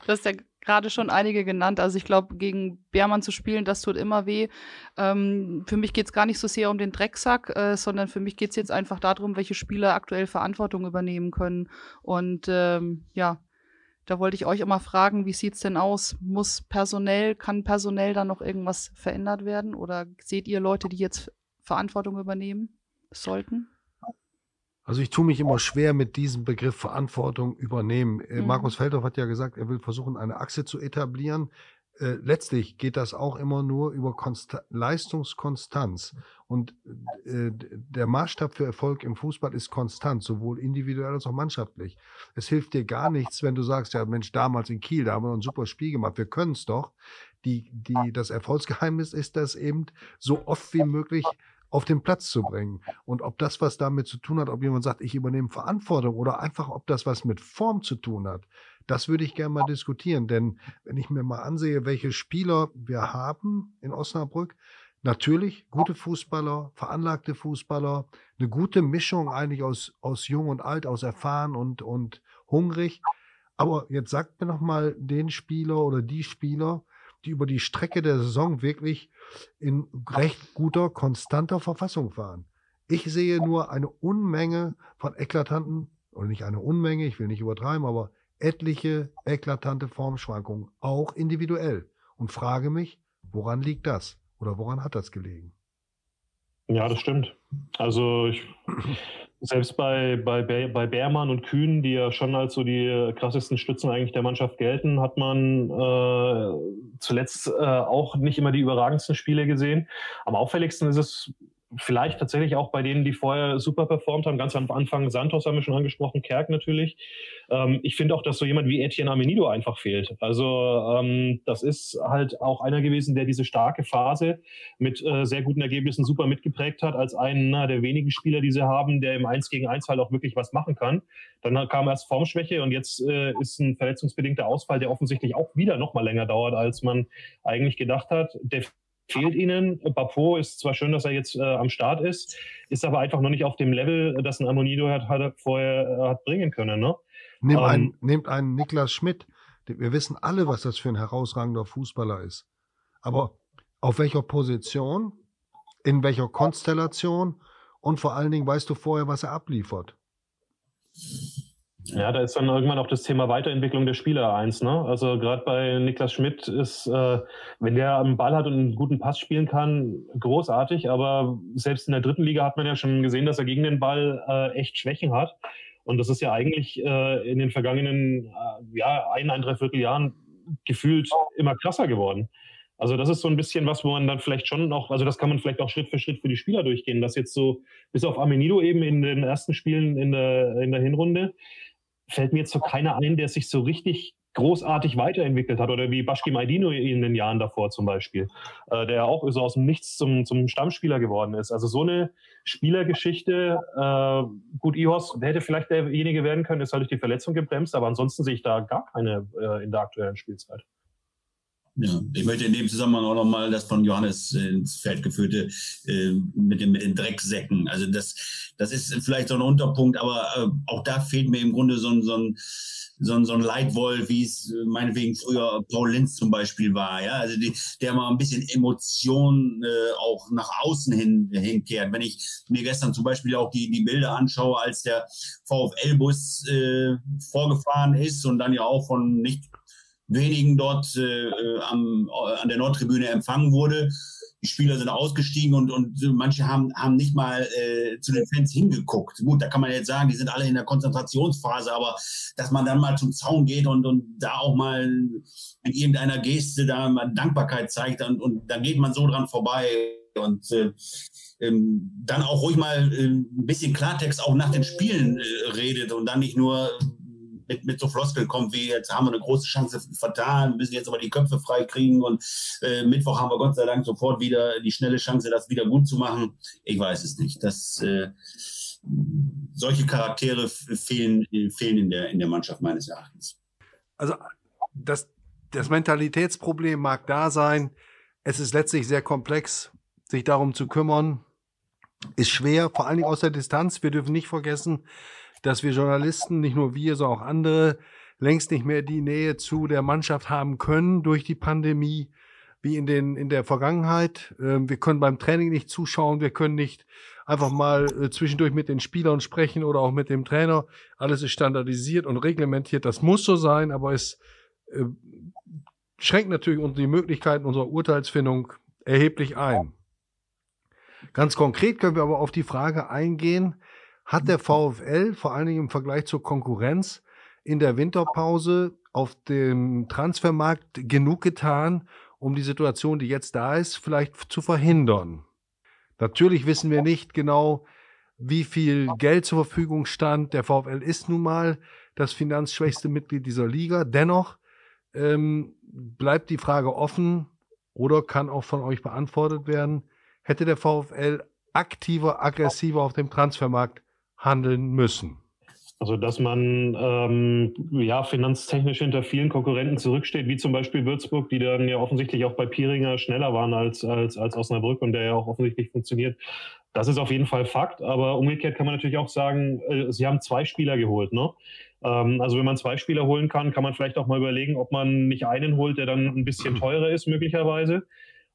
Du hast ja gerade schon einige genannt. Also ich glaube, gegen Beermann zu spielen, das tut immer weh. Ähm, für mich geht es gar nicht so sehr um den Drecksack, äh, sondern für mich geht es jetzt einfach darum, welche Spieler aktuell Verantwortung übernehmen können. Und ähm, ja, da wollte ich euch immer fragen, wie sieht es denn aus? Muss personell, kann personell da noch irgendwas verändert werden? Oder seht ihr Leute, die jetzt Verantwortung übernehmen sollten? Also ich tue mich immer schwer mit diesem Begriff Verantwortung übernehmen. Äh, mhm. Markus Feldhoff hat ja gesagt, er will versuchen, eine Achse zu etablieren. Äh, letztlich geht das auch immer nur über Konst Leistungskonstanz. Und äh, der Maßstab für Erfolg im Fußball ist konstant, sowohl individuell als auch mannschaftlich. Es hilft dir gar nichts, wenn du sagst, ja Mensch, damals in Kiel, da haben wir ein super Spiel gemacht, wir können es doch. Die, die, das Erfolgsgeheimnis ist das eben, so oft wie möglich auf den Platz zu bringen. Und ob das was damit zu tun hat, ob jemand sagt, ich übernehme Verantwortung oder einfach, ob das was mit Form zu tun hat, das würde ich gerne mal diskutieren. Denn wenn ich mir mal ansehe, welche Spieler wir haben in Osnabrück, natürlich gute Fußballer, veranlagte Fußballer, eine gute Mischung eigentlich aus, aus jung und alt, aus erfahren und, und hungrig. Aber jetzt sagt mir noch mal den Spieler oder die Spieler, die über die Strecke der Saison wirklich in recht guter, konstanter Verfassung waren. Ich sehe nur eine Unmenge von eklatanten, oder nicht eine Unmenge, ich will nicht übertreiben, aber etliche eklatante Formschwankungen, auch individuell. Und frage mich, woran liegt das? Oder woran hat das gelegen? Ja, das stimmt. Also ich, selbst bei, bei, bei Beermann und Kühn, die ja schon als so die krassesten Stützen eigentlich der Mannschaft gelten, hat man äh, zuletzt äh, auch nicht immer die überragendsten Spiele gesehen. Am auffälligsten ist es vielleicht tatsächlich auch bei denen, die vorher super performt haben. Ganz am Anfang Santos haben wir schon angesprochen, Kerk natürlich. Ähm, ich finde auch, dass so jemand wie Etienne Amenido einfach fehlt. Also ähm, das ist halt auch einer gewesen, der diese starke Phase mit äh, sehr guten Ergebnissen super mitgeprägt hat, als einer der wenigen Spieler, die sie haben, der im 1 gegen 1 halt auch wirklich was machen kann. Dann kam erst Formschwäche und jetzt äh, ist ein verletzungsbedingter Ausfall, der offensichtlich auch wieder noch mal länger dauert, als man eigentlich gedacht hat. Der fehlt ihnen. Bapo ist zwar schön, dass er jetzt äh, am Start ist, ist aber einfach noch nicht auf dem Level, das ein Amonido hat, hat vorher äh, hat bringen können. Ne? Nimm ähm, einen, nehmt einen Niklas Schmidt. Wir wissen alle, was das für ein herausragender Fußballer ist. Aber auf welcher Position, in welcher Konstellation und vor allen Dingen weißt du vorher, was er abliefert. Ja, da ist dann irgendwann auch das Thema Weiterentwicklung der Spieler eins. Ne? Also gerade bei Niklas Schmidt ist, äh, wenn der einen Ball hat und einen guten Pass spielen kann, großartig. Aber selbst in der dritten Liga hat man ja schon gesehen, dass er gegen den Ball äh, echt Schwächen hat. Und das ist ja eigentlich äh, in den vergangenen äh, ja, ein, ein, dreiviertel Jahren gefühlt immer krasser geworden. Also das ist so ein bisschen was, wo man dann vielleicht schon noch, also das kann man vielleicht auch Schritt für Schritt für die Spieler durchgehen, dass jetzt so bis auf Amenido eben in den ersten Spielen in der, in der Hinrunde fällt mir jetzt so keiner ein, der sich so richtig großartig weiterentwickelt hat oder wie Bashki Maidino in den Jahren davor zum Beispiel, äh, der auch so aus dem Nichts zum, zum Stammspieler geworden ist. Also so eine Spielergeschichte, äh, gut, Ihos hätte vielleicht derjenige werden können, ist halt durch die Verletzung gebremst, aber ansonsten sehe ich da gar keine äh, in der aktuellen Spielzeit. Ja, ich möchte in dem Zusammenhang auch nochmal das von Johannes ins Feld geführte äh, mit, den, mit den Drecksäcken. Also das, das ist vielleicht so ein Unterpunkt, aber äh, auch da fehlt mir im Grunde so ein, so ein, so ein, so ein Leitwolf, wie es äh, meinetwegen früher Paul Linz zum Beispiel war. Ja, also die, der mal ein bisschen Emotion äh, auch nach außen hin hinkehrt. Wenn ich mir gestern zum Beispiel auch die, die Bilder anschaue, als der VfL-Bus äh, vorgefahren ist und dann ja auch von nicht wenigen dort äh, am, an der Nordtribüne empfangen wurde. Die Spieler sind ausgestiegen und, und manche haben, haben nicht mal äh, zu den Fans hingeguckt. Gut, da kann man jetzt sagen, die sind alle in der Konzentrationsphase, aber dass man dann mal zum Zaun geht und, und da auch mal in irgendeiner Geste da mal Dankbarkeit zeigt und, und dann geht man so dran vorbei und äh, ähm, dann auch ruhig mal äh, ein bisschen Klartext auch nach den Spielen äh, redet und dann nicht nur mit, mit so Floskeln kommt, wie jetzt haben wir eine große Chance vertan, müssen jetzt aber die Köpfe frei kriegen und äh, Mittwoch haben wir Gott sei Dank sofort wieder die schnelle Chance, das wieder gut zu machen. Ich weiß es nicht. Das, äh, solche Charaktere fehlen, fehlen in, der, in der Mannschaft meines Erachtens. Also das, das Mentalitätsproblem mag da sein. Es ist letztlich sehr komplex, sich darum zu kümmern. Ist schwer, vor allen Dingen aus der Distanz. Wir dürfen nicht vergessen, dass wir Journalisten, nicht nur wir, sondern auch andere, längst nicht mehr die Nähe zu der Mannschaft haben können durch die Pandemie wie in, den, in der Vergangenheit. Ähm, wir können beim Training nicht zuschauen, wir können nicht einfach mal äh, zwischendurch mit den Spielern sprechen oder auch mit dem Trainer. Alles ist standardisiert und reglementiert. Das muss so sein, aber es äh, schränkt natürlich die Möglichkeiten unserer Urteilsfindung erheblich ein. Ganz konkret können wir aber auf die Frage eingehen, hat der VfL vor allen Dingen im Vergleich zur Konkurrenz in der Winterpause auf dem Transfermarkt genug getan, um die Situation, die jetzt da ist, vielleicht zu verhindern. Natürlich wissen wir nicht genau, wie viel Geld zur Verfügung stand. Der VfL ist nun mal das finanzschwächste Mitglied dieser Liga. Dennoch ähm, bleibt die Frage offen oder kann auch von euch beantwortet werden. Hätte der VfL aktiver, aggressiver auf dem Transfermarkt handeln müssen? Also, dass man ähm, ja finanztechnisch hinter vielen Konkurrenten zurücksteht, wie zum Beispiel Würzburg, die dann ja offensichtlich auch bei Pieringer schneller waren als, als, als Osnabrück und der ja auch offensichtlich funktioniert. Das ist auf jeden Fall Fakt, aber umgekehrt kann man natürlich auch sagen, äh, sie haben zwei Spieler geholt. Ne? Ähm, also wenn man zwei Spieler holen kann, kann man vielleicht auch mal überlegen, ob man nicht einen holt, der dann ein bisschen teurer ist möglicherweise.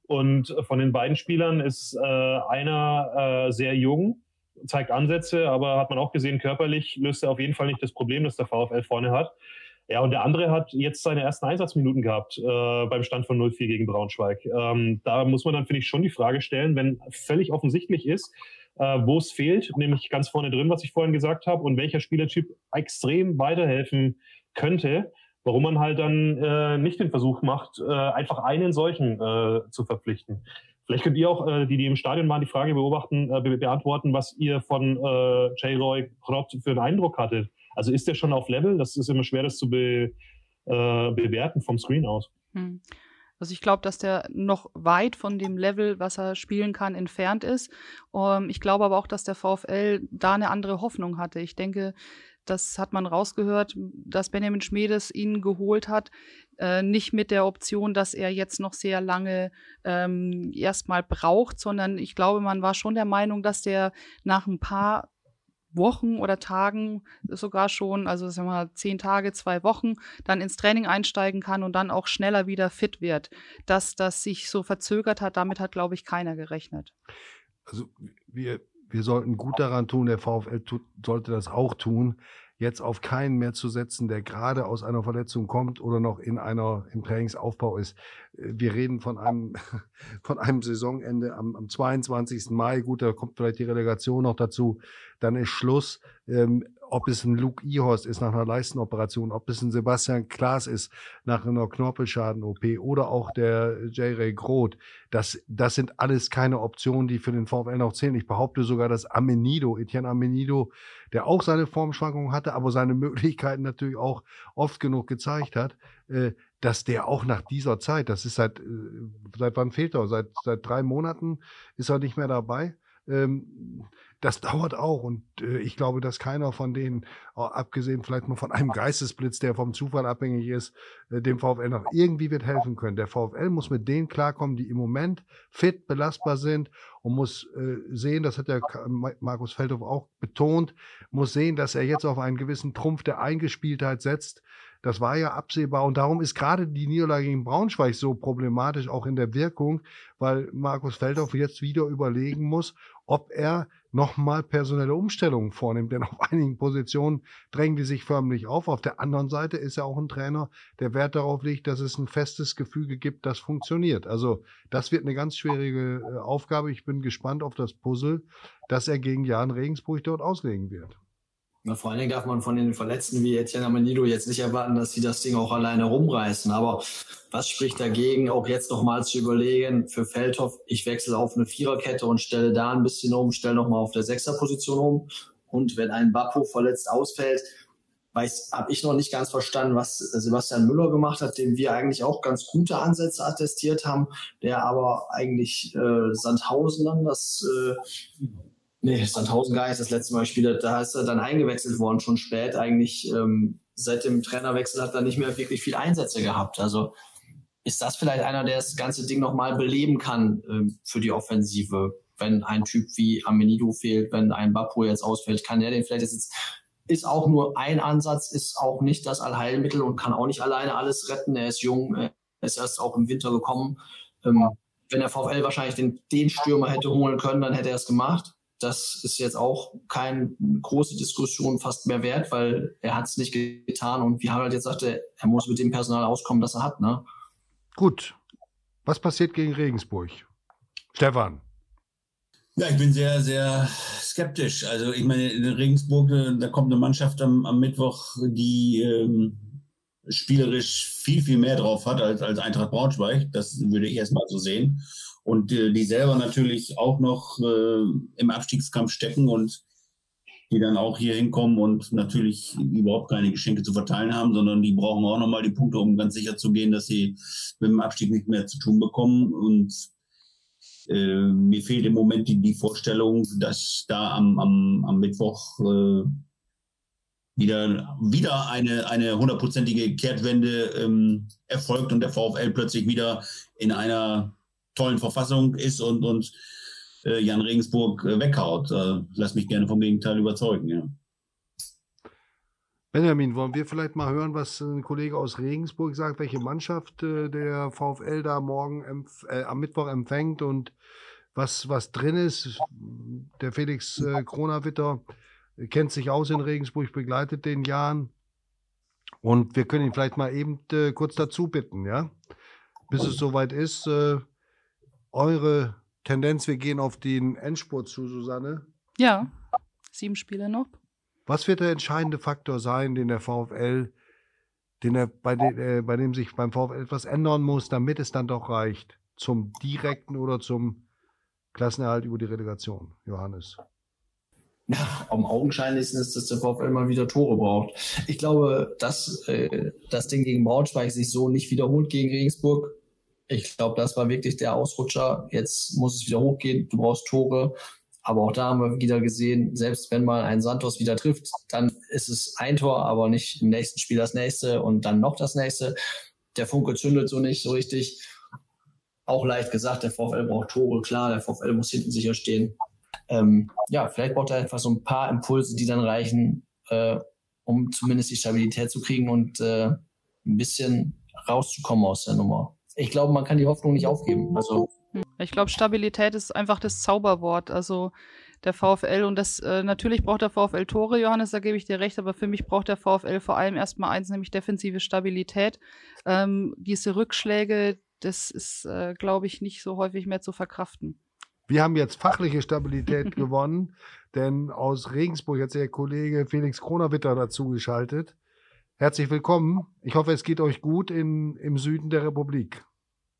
Und von den beiden Spielern ist äh, einer äh, sehr jung, zeigt Ansätze, aber hat man auch gesehen, körperlich löst er auf jeden Fall nicht das Problem, das der VfL vorne hat. Ja, und der andere hat jetzt seine ersten Einsatzminuten gehabt äh, beim Stand von 0-4 gegen Braunschweig. Ähm, da muss man dann, finde ich, schon die Frage stellen, wenn völlig offensichtlich ist, äh, wo es fehlt, nämlich ganz vorne drin, was ich vorhin gesagt habe, und welcher Spielertyp extrem weiterhelfen könnte, warum man halt dann äh, nicht den Versuch macht, äh, einfach einen solchen äh, zu verpflichten. Vielleicht könnt ihr auch, äh, die, die im Stadion waren, die Frage beobachten, äh, be beantworten, was ihr von äh, J. Roy Krott für einen Eindruck hattet. Also ist der schon auf Level? Das ist immer schwer, das zu be, äh, bewerten vom Screen aus. Hm. Also ich glaube, dass der noch weit von dem Level, was er spielen kann, entfernt ist. Ähm, ich glaube aber auch, dass der VfL da eine andere Hoffnung hatte. Ich denke, das hat man rausgehört, dass Benjamin Schmedes ihn geholt hat, äh, nicht mit der Option, dass er jetzt noch sehr lange ähm, erstmal braucht, sondern ich glaube, man war schon der Meinung, dass der nach ein paar Wochen oder Tagen sogar schon, also sagen wir mal zehn Tage, zwei Wochen, dann ins Training einsteigen kann und dann auch schneller wieder fit wird. Dass das sich so verzögert hat, damit hat, glaube ich, keiner gerechnet. Also wir, wir sollten gut daran tun, der VfL tut, sollte das auch tun, jetzt auf keinen mehr zu setzen, der gerade aus einer Verletzung kommt oder noch in einer im Trainingsaufbau ist. Wir reden von einem (laughs) von einem Saisonende am, am 22. Mai. Gut, da kommt vielleicht die Relegation noch dazu. Dann ist Schluss. Ähm, ob es ein Luke Ihorst ist nach einer Leistenoperation, ob es ein Sebastian Klaas ist nach einer Knorpelschaden-OP oder auch der J. Ray Groth, das, das sind alles keine Optionen, die für den VfL noch zählen. Ich behaupte sogar, dass Amenido, Etienne Amenido, der auch seine Formschwankungen hatte, aber seine (laughs) Möglichkeiten natürlich auch oft genug gezeigt hat, äh, dass der auch nach dieser Zeit, das ist seit, äh, seit wann fehlt er? Seit, seit drei Monaten ist er nicht mehr dabei. Ähm, das dauert auch und äh, ich glaube, dass keiner von denen, äh, abgesehen vielleicht mal von einem Geistesblitz, der vom Zufall abhängig ist, äh, dem VfL noch irgendwie wird helfen können. Der VfL muss mit denen klarkommen, die im Moment fit, belastbar sind und muss äh, sehen, das hat ja Markus Feldhoff auch betont, muss sehen, dass er jetzt auf einen gewissen Trumpf der Eingespieltheit setzt, das war ja absehbar und darum ist gerade die Niederlage gegen Braunschweig so problematisch, auch in der Wirkung, weil Markus Feldhoff jetzt wieder überlegen muss, ob er nochmal personelle Umstellungen vornimmt. Denn auf (laughs) einigen Positionen drängen die sich förmlich auf. Auf der anderen Seite ist er auch ein Trainer, der Wert darauf legt, dass es ein festes Gefüge gibt, das funktioniert. Also das wird eine ganz schwierige äh, Aufgabe. Ich bin gespannt auf das Puzzle, das er gegen Jan Regensburg dort auslegen wird. Na, vor allen Dingen darf man von den Verletzten wie Etienne Amanido jetzt nicht erwarten, dass sie das Ding auch alleine rumreißen. Aber was spricht dagegen, auch jetzt nochmal zu überlegen, für Feldhoff, ich wechsle auf eine Viererkette und stelle da ein bisschen um, stelle nochmal auf der Sechserposition um. Und wenn ein Bappo verletzt ausfällt, weiß, habe ich noch nicht ganz verstanden, was Sebastian Müller gemacht hat, dem wir eigentlich auch ganz gute Ansätze attestiert haben, der aber eigentlich äh, Sandhausen dann das äh, Nee, Sandhausen gar nicht das letzte Mal gespielt Da ist er dann eingewechselt worden, schon spät. Eigentlich ähm, seit dem Trainerwechsel hat er nicht mehr wirklich viel Einsätze gehabt. Also ist das vielleicht einer, der das ganze Ding nochmal beleben kann äh, für die Offensive? Wenn ein Typ wie Amenido fehlt, wenn ein Bapu jetzt ausfällt, kann der den vielleicht jetzt ist auch nur ein Ansatz, ist auch nicht das Allheilmittel und kann auch nicht alleine alles retten. Er ist jung, er ist erst auch im Winter gekommen. Ähm, wenn der VfL wahrscheinlich den, den Stürmer hätte holen können, dann hätte er es gemacht das ist jetzt auch keine große Diskussion fast mehr wert, weil er hat es nicht getan und wie Harald jetzt sagte, er muss mit dem Personal auskommen, das er hat. Ne? Gut. Was passiert gegen Regensburg? Stefan. Ja, ich bin sehr, sehr skeptisch. Also ich meine, in Regensburg, äh, da kommt eine Mannschaft am, am Mittwoch, die ähm, spielerisch viel, viel mehr drauf hat als, als Eintracht Braunschweig. Das würde ich erstmal so sehen und äh, die selber natürlich auch noch äh, im Abstiegskampf stecken und die dann auch hier hinkommen und natürlich überhaupt keine Geschenke zu verteilen haben, sondern die brauchen auch nochmal die Punkte, um ganz sicher zu gehen, dass sie mit dem Abstieg nicht mehr zu tun bekommen. Und äh, mir fehlt im Moment die, die Vorstellung, dass da am, am, am Mittwoch äh, wieder, wieder eine, eine hundertprozentige Kehrtwende ähm, erfolgt und der VfL plötzlich wieder in einer tollen Verfassung ist und, und äh, Jan Regensburg äh, weghaut. Äh, lass mich gerne vom Gegenteil überzeugen. Ja. Benjamin, wollen wir vielleicht mal hören, was ein Kollege aus Regensburg sagt, welche Mannschaft äh, der VfL da morgen äh, am Mittwoch empfängt und was, was drin ist. Der Felix äh, Kronawitter kennt sich aus in Regensburg, begleitet den Jahren. Und wir können ihn vielleicht mal eben äh, kurz dazu bitten, ja? Bis es soweit ist. Äh, eure Tendenz, wir gehen auf den Endspurt zu, Susanne. Ja, sieben Spiele noch. Was wird der entscheidende Faktor sein, den der VfL, den er, bei, de, äh, bei dem sich beim VfL etwas ändern muss, damit es dann doch reicht zum direkten oder zum Klassenerhalt über die Relegation, Johannes? Ja, am augenscheinlichsten ist, dass der VfL mal wieder Tore braucht. Ich glaube, dass äh, das Ding gegen Braunschweig sich so nicht wiederholt gegen Regensburg. Ich glaube, das war wirklich der Ausrutscher. Jetzt muss es wieder hochgehen. Du brauchst Tore. Aber auch da haben wir wieder gesehen, selbst wenn mal ein Santos wieder trifft, dann ist es ein Tor, aber nicht im nächsten Spiel das nächste und dann noch das nächste. Der Funke zündet so nicht so richtig. Auch leicht gesagt, der VfL braucht Tore, klar, der VfL muss hinten sicher stehen. Ähm, ja, vielleicht braucht er einfach so ein paar Impulse, die dann reichen, äh, um zumindest die Stabilität zu kriegen und äh, ein bisschen rauszukommen aus der Nummer. Ich glaube, man kann die Hoffnung nicht aufgeben. Also. Ich glaube, Stabilität ist einfach das Zauberwort. Also der VfL und das äh, natürlich braucht der VfL Tore, Johannes, da gebe ich dir recht, aber für mich braucht der VfL vor allem erstmal eins, nämlich defensive Stabilität. Ähm, diese Rückschläge, das ist, äh, glaube ich, nicht so häufig mehr zu verkraften. Wir haben jetzt fachliche Stabilität (laughs) gewonnen, denn aus Regensburg hat sich der Kollege Felix Kronawitter dazugeschaltet. Herzlich willkommen. Ich hoffe, es geht euch gut in, im Süden der Republik.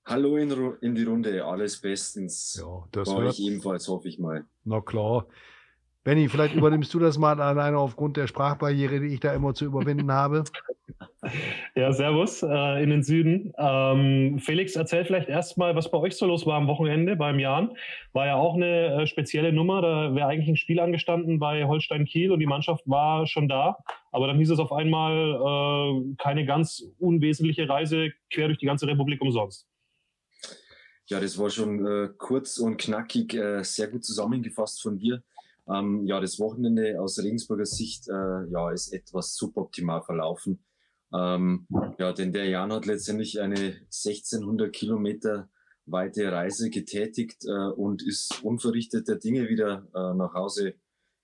Hallo in, in, die Runde, alles bestens. Ja, das Bei euch ebenfalls, hoffe ich mal. Na klar. Benny, vielleicht übernimmst du das mal alleine aufgrund der Sprachbarriere, die ich da immer zu überwinden habe. (laughs) Ja, servus äh, in den Süden. Ähm, Felix, erzähl vielleicht erstmal, was bei euch so los war am Wochenende beim Jan. War ja auch eine äh, spezielle Nummer. Da wäre eigentlich ein Spiel angestanden bei Holstein Kiel und die Mannschaft war schon da. Aber dann hieß es auf einmal äh, keine ganz unwesentliche Reise quer durch die ganze Republik umsonst. Ja, das war schon äh, kurz und knackig, äh, sehr gut zusammengefasst von dir. Ähm, ja, das Wochenende aus Regensburger Sicht äh, ja, ist etwas suboptimal verlaufen. Ähm, ja, denn der Jan hat letztendlich eine 1600 Kilometer weite Reise getätigt äh, und ist unverrichteter Dinge wieder äh, nach Hause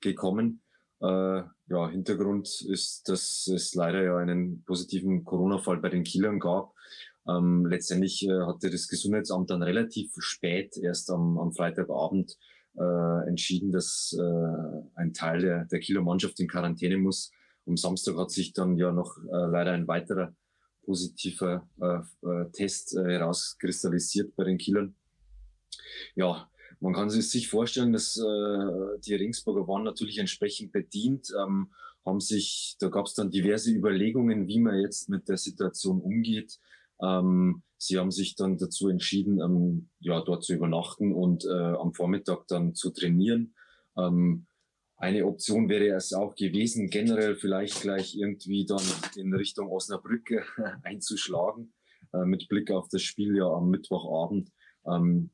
gekommen. Äh, ja, Hintergrund ist, dass es leider ja einen positiven Corona-Fall bei den Kielern gab. Ähm, letztendlich äh, hatte das Gesundheitsamt dann relativ spät, erst am, am Freitagabend, äh, entschieden, dass äh, ein Teil der, der Kieler Mannschaft in Quarantäne muss. Am Samstag hat sich dann ja noch äh, leider ein weiterer positiver äh, äh, Test äh, herauskristallisiert bei den Kielern. Ja, man kann sich vorstellen, dass äh, die Ringsburger waren natürlich entsprechend bedient, ähm, haben sich, da gab es dann diverse Überlegungen, wie man jetzt mit der Situation umgeht. Ähm, sie haben sich dann dazu entschieden, ähm, ja, dort zu übernachten und äh, am Vormittag dann zu trainieren. Ähm, eine Option wäre es auch gewesen, generell vielleicht gleich irgendwie dann in Richtung Osnabrück (laughs) einzuschlagen, äh, mit Blick auf das Spiel ja am Mittwochabend. Ähm,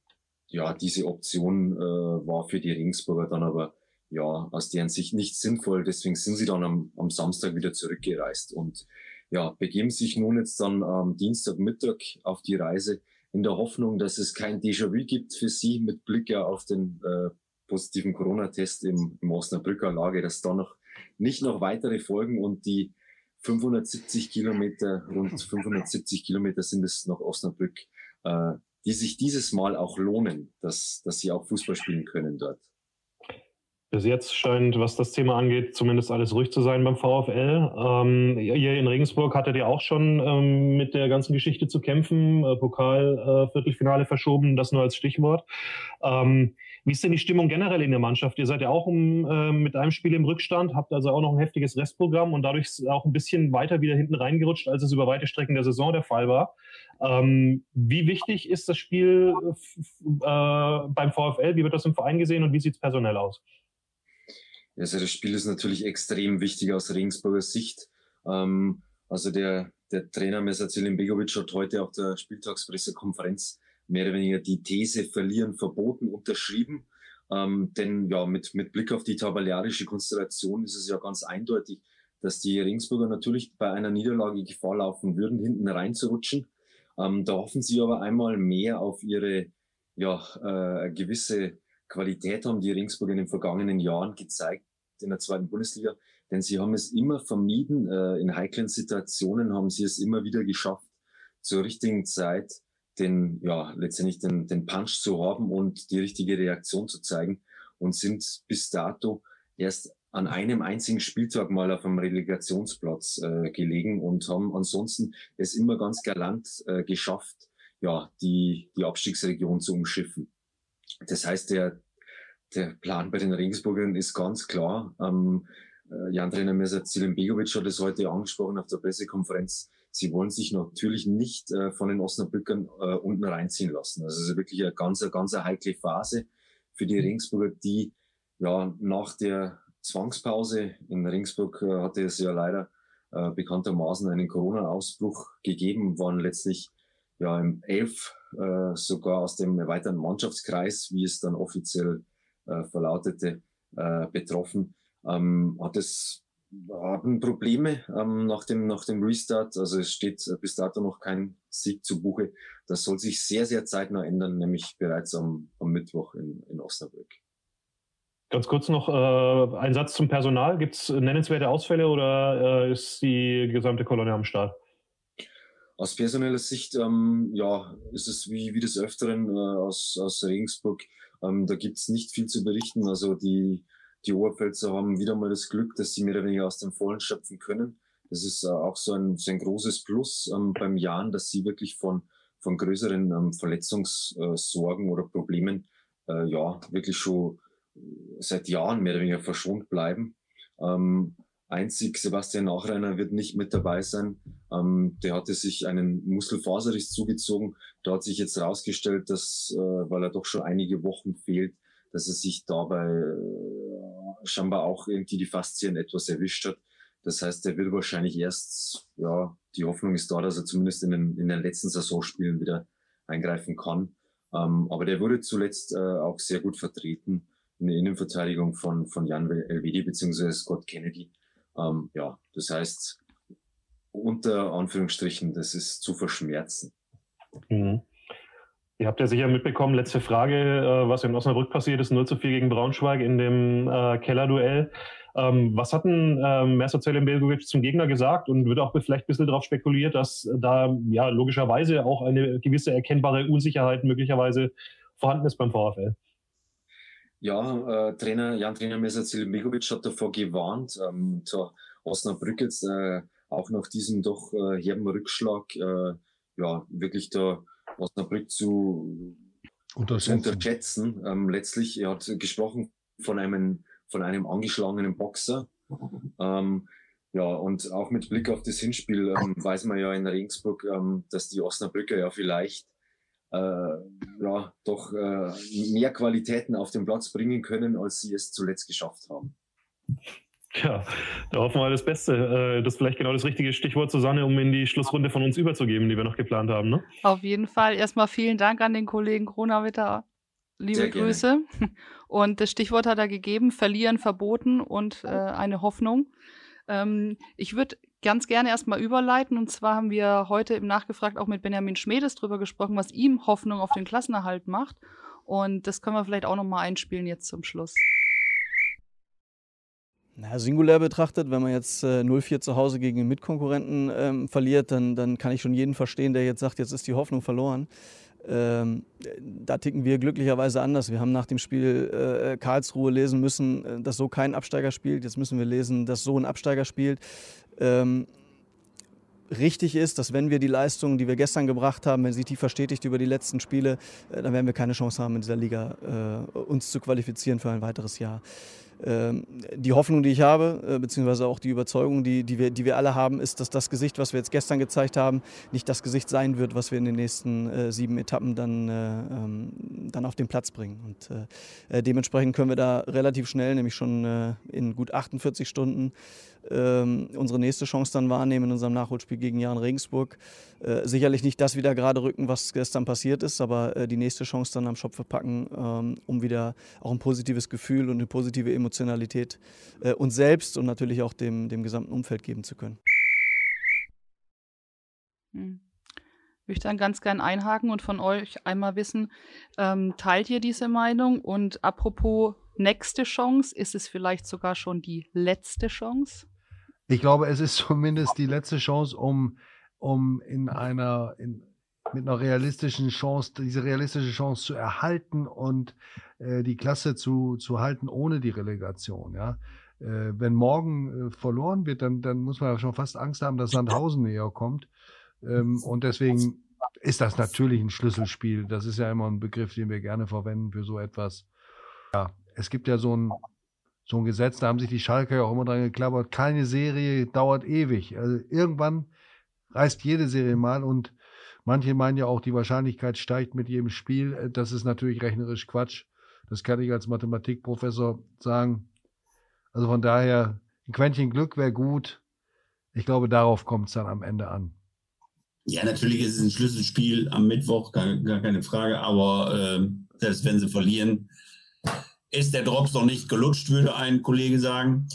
ja, diese Option äh, war für die Ringsburger dann aber ja aus deren Sicht nicht sinnvoll. Deswegen sind sie dann am, am Samstag wieder zurückgereist und ja, begeben sich nun jetzt dann am Dienstagmittag auf die Reise in der Hoffnung, dass es kein Déjà-vu gibt für sie mit Blick ja auf den äh, positiven Corona-Test im, im Osnabrücker Lage, dass da noch nicht noch weitere folgen und die 570 Kilometer, rund (laughs) 570 Kilometer sind es nach Osnabrück, äh, die sich dieses Mal auch lohnen, dass, dass sie auch Fußball spielen können dort. Bis jetzt scheint, was das Thema angeht, zumindest alles ruhig zu sein beim VfL. Ähm, ihr in Regensburg hattet ihr auch schon ähm, mit der ganzen Geschichte zu kämpfen. Äh, Pokal, äh, verschoben, das nur als Stichwort. Ähm, wie ist denn die Stimmung generell in der Mannschaft? Ihr seid ja auch um, äh, mit einem Spiel im Rückstand, habt also auch noch ein heftiges Restprogramm und dadurch auch ein bisschen weiter wieder hinten reingerutscht, als es über weite Strecken der Saison der Fall war. Ähm, wie wichtig ist das Spiel äh, beim VfL? Wie wird das im Verein gesehen und wie sieht es personell aus? Also das Spiel ist natürlich extrem wichtig aus Regensburger Sicht. Ähm, also der, der Trainer Mesacilin Begovic hat heute auf der Spieltagspressekonferenz mehr oder weniger die These verlieren verboten unterschrieben. Ähm, denn ja, mit, mit Blick auf die tabelliarische Konstellation ist es ja ganz eindeutig, dass die Regensburger natürlich bei einer Niederlage Gefahr laufen würden, hinten reinzurutschen. Ähm, da hoffen sie aber einmal mehr auf ihre ja, äh, gewisse Qualität haben die Regensburger in den vergangenen Jahren gezeigt in der zweiten Bundesliga, denn sie haben es immer vermieden, äh, in heiklen Situationen haben sie es immer wieder geschafft, zur richtigen Zeit den, ja, letztendlich den, den Punch zu haben und die richtige Reaktion zu zeigen und sind bis dato erst an einem einzigen Spieltag mal auf einem Relegationsplatz äh, gelegen und haben ansonsten es immer ganz galant äh, geschafft, ja, die, die Abstiegsregion zu umschiffen. Das heißt, der, der Plan bei den Regensburgern ist ganz klar. Ähm, äh, Jan-Trainer Mirza Zilimbegovic hat es heute angesprochen auf der Pressekonferenz. Sie wollen sich natürlich nicht äh, von den Osnabrückern äh, unten reinziehen lassen. Also es ist wirklich eine ganz, eine ganz heikle Phase für die Regensburger, die ja nach der Zwangspause in Regensburg äh, hatte es ja leider äh, bekanntermaßen einen Corona-Ausbruch gegeben, waren letztlich ja im Elf äh, sogar aus dem erweiterten Mannschaftskreis, wie es dann offiziell äh, verlautete, äh, betroffen. Ähm, hat es haben Probleme ähm, nach, dem, nach dem Restart. Also es steht bis dato noch kein Sieg zu Buche. Das soll sich sehr, sehr zeitnah ändern, nämlich bereits am, am Mittwoch in, in Osnabrück. Ganz kurz noch äh, ein Satz zum Personal. Gibt es nennenswerte Ausfälle oder äh, ist die gesamte Kolonne am Start? Aus personeller Sicht, ähm, ja, ist es wie, wie des Öfteren äh, aus, aus Regensburg. Ähm, da gibt es nicht viel zu berichten. Also die, die Oberpfälzer haben wieder mal das Glück, dass sie mehr oder weniger aus dem Vollen schöpfen können. Das ist äh, auch so ein, so ein großes Plus ähm, beim Jahren, dass sie wirklich von, von größeren ähm, Verletzungssorgen oder Problemen äh, ja wirklich schon seit Jahren mehr oder weniger verschont bleiben. Ähm, einzig Sebastian Nachreiner wird nicht mit dabei sein. Ähm, der hatte sich einen Muskelfaserriss zugezogen. Da hat sich jetzt herausgestellt, dass, äh, weil er doch schon einige Wochen fehlt, dass er sich dabei äh, scheinbar auch irgendwie die Faszien etwas erwischt hat. Das heißt, er wird wahrscheinlich erst, ja, die Hoffnung ist da, dass er zumindest in den, in den letzten Saisonspielen wieder eingreifen kann. Ähm, aber der wurde zuletzt äh, auch sehr gut vertreten in der Innenverteidigung von, von Jan Elvedi bzw. Scott Kennedy. Ähm, ja, das heißt, unter Anführungsstrichen, das ist zu verschmerzen. Mhm. Ihr habt ja sicher mitbekommen, letzte Frage, äh, was in Osnabrück passiert ist, 0 zu 4 gegen Braunschweig in dem äh, Kellerduell. Ähm, was hat denn ähm, Mercer Zellenbergovic zum Gegner gesagt und wird auch vielleicht ein bisschen darauf spekuliert, dass da ja logischerweise auch eine gewisse erkennbare Unsicherheit möglicherweise vorhanden ist beim VfL? Ja, äh, Trainer, Jan Trainer Messer Zelimigovic hat davor gewarnt, ähm, zur Osnabrück jetzt äh, auch nach diesem doch äh, herben Rückschlag, äh, ja, wirklich da Osnabrück zu unterschätzen. Ähm, letztlich, er hat gesprochen von einem, von einem angeschlagenen Boxer. Ähm, ja, und auch mit Blick auf das Hinspiel ähm, weiß man ja in Regensburg, ähm, dass die Osnabrücker ja vielleicht äh, ja, doch äh, mehr Qualitäten auf den Platz bringen können, als sie es zuletzt geschafft haben. Ja, da hoffen wir das Beste. Äh, das ist vielleicht genau das richtige Stichwort, Susanne, um in die Schlussrunde von uns überzugeben, die wir noch geplant haben. Ne? Auf jeden Fall. Erstmal vielen Dank an den Kollegen Kronawitter. Liebe Sehr Grüße. Gerne. Und das Stichwort hat er gegeben: Verlieren verboten und äh, eine Hoffnung. Ähm, ich würde ganz gerne erstmal überleiten. Und zwar haben wir heute im Nachgefragt auch mit Benjamin Schmedes drüber gesprochen, was ihm Hoffnung auf den Klassenerhalt macht. Und das können wir vielleicht auch nochmal einspielen jetzt zum Schluss. Na, singulär betrachtet, wenn man jetzt äh, 0-4 zu Hause gegen den Mitkonkurrenten ähm, verliert, dann, dann kann ich schon jeden verstehen, der jetzt sagt, jetzt ist die Hoffnung verloren. Ähm, da ticken wir glücklicherweise anders. Wir haben nach dem Spiel äh, Karlsruhe lesen müssen, äh, dass so kein Absteiger spielt. Jetzt müssen wir lesen, dass so ein Absteiger spielt. Ähm, richtig ist, dass wenn wir die Leistungen, die wir gestern gebracht haben, wenn sich die verstetigt über die letzten Spiele, äh, dann werden wir keine Chance haben, in dieser Liga äh, uns zu qualifizieren für ein weiteres Jahr. Ähm, die Hoffnung, die ich habe, äh, beziehungsweise auch die Überzeugung, die, die, wir, die wir alle haben, ist, dass das Gesicht, was wir jetzt gestern gezeigt haben, nicht das Gesicht sein wird, was wir in den nächsten äh, sieben Etappen dann, äh, ähm, dann auf den Platz bringen. Und äh, äh dementsprechend können wir da relativ schnell, nämlich schon äh, in gut 48 Stunden, ähm, unsere nächste Chance dann wahrnehmen in unserem Nachholspiel gegen Jan Regensburg. Äh, sicherlich nicht das wieder gerade rücken, was gestern passiert ist, aber äh, die nächste Chance dann am Schopfe packen, ähm, um wieder auch ein positives Gefühl und eine positive Emotion Emotionalität äh, uns selbst und natürlich auch dem, dem gesamten Umfeld geben zu können. Hm. Ich möchte dann ganz gern einhaken und von euch einmal wissen, ähm, teilt ihr diese Meinung? Und apropos nächste Chance, ist es vielleicht sogar schon die letzte Chance? Ich glaube, es ist (laughs) zumindest die letzte Chance, um, um in einer, in, mit einer realistischen Chance, diese realistische Chance zu erhalten und äh, die Klasse zu, zu halten ohne die Relegation. Ja? Äh, wenn morgen äh, verloren wird, dann, dann muss man ja schon fast Angst haben, dass Sandhausen näher kommt. Ähm, und deswegen ist das natürlich ein Schlüsselspiel. Das ist ja immer ein Begriff, den wir gerne verwenden für so etwas. Ja, es gibt ja so ein, so ein Gesetz, da haben sich die Schalker ja auch immer dran geklappert. Keine Serie dauert ewig. Also irgendwann reißt jede Serie mal und manche meinen ja auch, die Wahrscheinlichkeit steigt mit jedem Spiel. Das ist natürlich rechnerisch Quatsch. Das kann ich als Mathematikprofessor sagen. Also von daher, ein Quäntchen Glück wäre gut. Ich glaube, darauf kommt es dann am Ende an. Ja, natürlich ist es ein Schlüsselspiel am Mittwoch, gar, gar keine Frage, aber äh, selbst wenn sie verlieren, ist der Drops noch nicht gelutscht, würde ein Kollege sagen.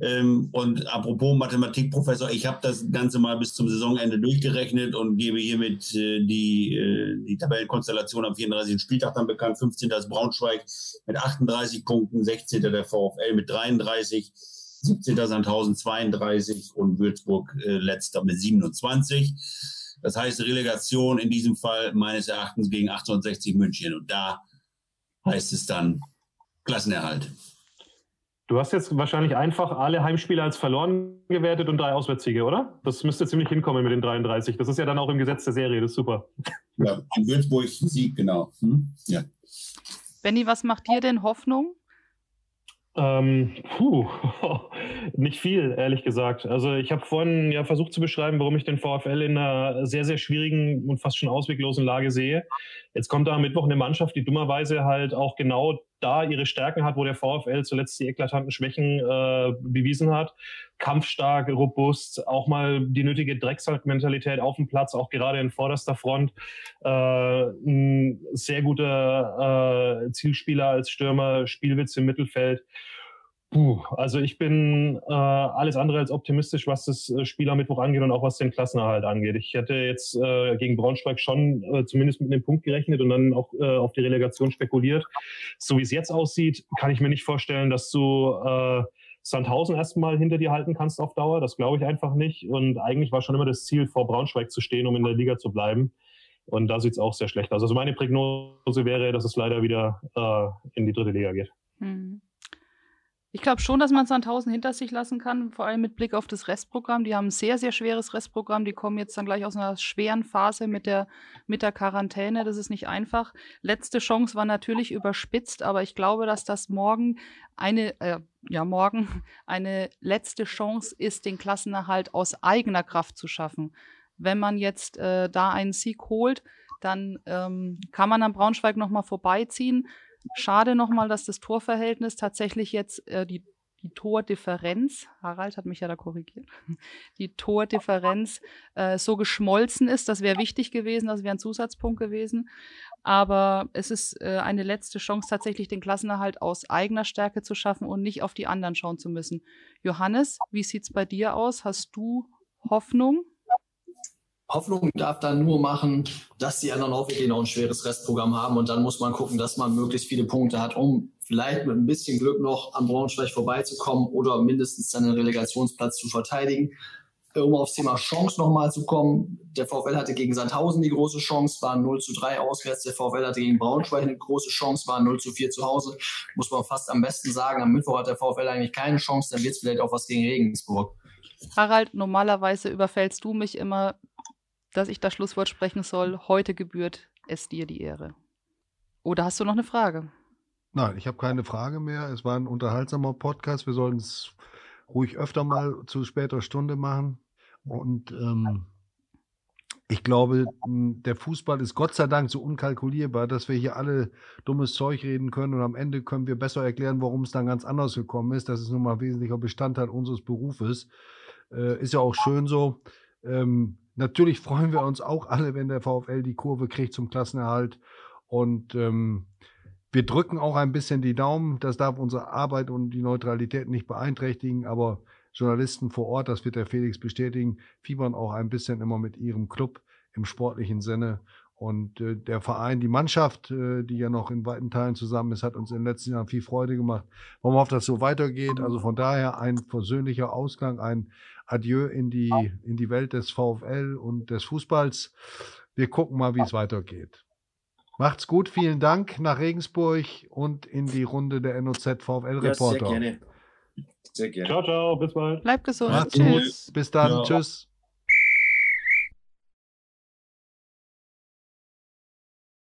Ähm, und apropos Mathematikprofessor, ich habe das Ganze mal bis zum Saisonende durchgerechnet und gebe hiermit äh, die, äh, die Tabellenkonstellation am 34. Spieltag dann bekannt. 15. ist Braunschweig mit 38 Punkten, 16. der VfL mit 33, 17. Sandhausen 32 und Würzburg äh, letzter mit 27. Das heißt Relegation in diesem Fall meines Erachtens gegen 1860 München. Und da heißt es dann Klassenerhalt. Du hast jetzt wahrscheinlich einfach alle Heimspiele als verloren gewertet und drei Auswärtssiege, oder? Das müsste ziemlich hinkommen mit den 33. Das ist ja dann auch im Gesetz der Serie, das ist super. Ja, in Würzburg Sieg, genau. Hm? Ja. Benny, was macht dir denn Hoffnung? Ähm, puh, (laughs) nicht viel, ehrlich gesagt. Also ich habe vorhin ja versucht zu beschreiben, warum ich den VfL in einer sehr, sehr schwierigen und fast schon ausweglosen Lage sehe. Jetzt kommt da am Mittwoch eine Mannschaft, die dummerweise halt auch genau da ihre Stärken hat, wo der VfL zuletzt die eklatanten Schwächen äh, bewiesen hat. Kampfstark, robust, auch mal die nötige Drecksackmentalität auf dem Platz, auch gerade in vorderster Front. Äh, ein sehr guter äh, Zielspieler als Stürmer, Spielwitz im Mittelfeld. Puh, also ich bin äh, alles andere als optimistisch, was das äh, Spiel am Mittwoch angeht und auch was den Klassenerhalt angeht. Ich hätte jetzt äh, gegen Braunschweig schon äh, zumindest mit einem Punkt gerechnet und dann auch äh, auf die Relegation spekuliert. So wie es jetzt aussieht, kann ich mir nicht vorstellen, dass du äh, Sandhausen erstmal hinter dir halten kannst auf Dauer. Das glaube ich einfach nicht. Und eigentlich war schon immer das Ziel, vor Braunschweig zu stehen, um in der Liga zu bleiben. Und da sieht es auch sehr schlecht aus. Also meine Prognose wäre, dass es leider wieder äh, in die dritte Liga geht. Hm. Ich glaube schon, dass man Sandhausen hinter sich lassen kann, vor allem mit Blick auf das Restprogramm. Die haben ein sehr, sehr schweres Restprogramm. Die kommen jetzt dann gleich aus einer schweren Phase mit der, mit der Quarantäne. Das ist nicht einfach. Letzte Chance war natürlich überspitzt, aber ich glaube, dass das morgen eine, äh, ja, morgen (laughs) eine letzte Chance ist, den Klassenerhalt aus eigener Kraft zu schaffen. Wenn man jetzt äh, da einen Sieg holt, dann ähm, kann man am Braunschweig nochmal vorbeiziehen. Schade nochmal, dass das Torverhältnis tatsächlich jetzt äh, die, die Tordifferenz, Harald hat mich ja da korrigiert, (laughs) die Tordifferenz äh, so geschmolzen ist. Das wäre wichtig gewesen, das wäre ein Zusatzpunkt gewesen. Aber es ist äh, eine letzte Chance, tatsächlich den Klassenerhalt aus eigener Stärke zu schaffen und nicht auf die anderen schauen zu müssen. Johannes, wie sieht es bei dir aus? Hast du Hoffnung? Hoffnung darf dann nur machen, dass die anderen auch wirklich noch ein schweres Restprogramm haben und dann muss man gucken, dass man möglichst viele Punkte hat, um vielleicht mit ein bisschen Glück noch am Braunschweig vorbeizukommen oder mindestens seinen Relegationsplatz zu verteidigen. Um aufs Thema Chance nochmal zu kommen, der VfL hatte gegen Sandhausen die große Chance, war 0 zu 3 auswärts. Der VfL hatte gegen Braunschweig eine große Chance, war 0 zu 4 zu Hause. Muss man fast am besten sagen, am Mittwoch hat der VfL eigentlich keine Chance, dann wird es vielleicht auch was gegen Regensburg. Harald, normalerweise überfällst du mich immer dass ich das Schlusswort sprechen soll. Heute gebührt es dir die Ehre. Oder hast du noch eine Frage? Nein, ich habe keine Frage mehr. Es war ein unterhaltsamer Podcast. Wir sollten es ruhig öfter mal zu später Stunde machen. Und ähm, ich glaube, der Fußball ist Gott sei Dank so unkalkulierbar, dass wir hier alle dummes Zeug reden können und am Ende können wir besser erklären, warum es dann ganz anders gekommen ist. Das ist nun mal ein wesentlicher Bestandteil unseres Berufes. Äh, ist ja auch schön so. Ähm, Natürlich freuen wir uns auch alle, wenn der VfL die Kurve kriegt zum Klassenerhalt. Und ähm, wir drücken auch ein bisschen die Daumen. Das darf unsere Arbeit und die Neutralität nicht beeinträchtigen, aber Journalisten vor Ort, das wird der Felix bestätigen, fiebern auch ein bisschen immer mit ihrem Club im sportlichen Sinne. Und äh, der Verein, die Mannschaft, äh, die ja noch in weiten Teilen zusammen ist, hat uns in den letzten Jahren viel Freude gemacht. Wollen wir hoffen, dass es so weitergeht. Also von daher ein versöhnlicher Ausgang, ein Adieu in die, in die Welt des VfL und des Fußballs. Wir gucken mal, wie es weitergeht. Macht's gut, vielen Dank nach Regensburg und in die Runde der NOZ VfL Reporter. Ja, sehr gerne. Sehr gerne. Ciao, ciao, bis bald. Bleibt gesund. Macht's Tschüss. gut. Bis dann. Ja. Tschüss.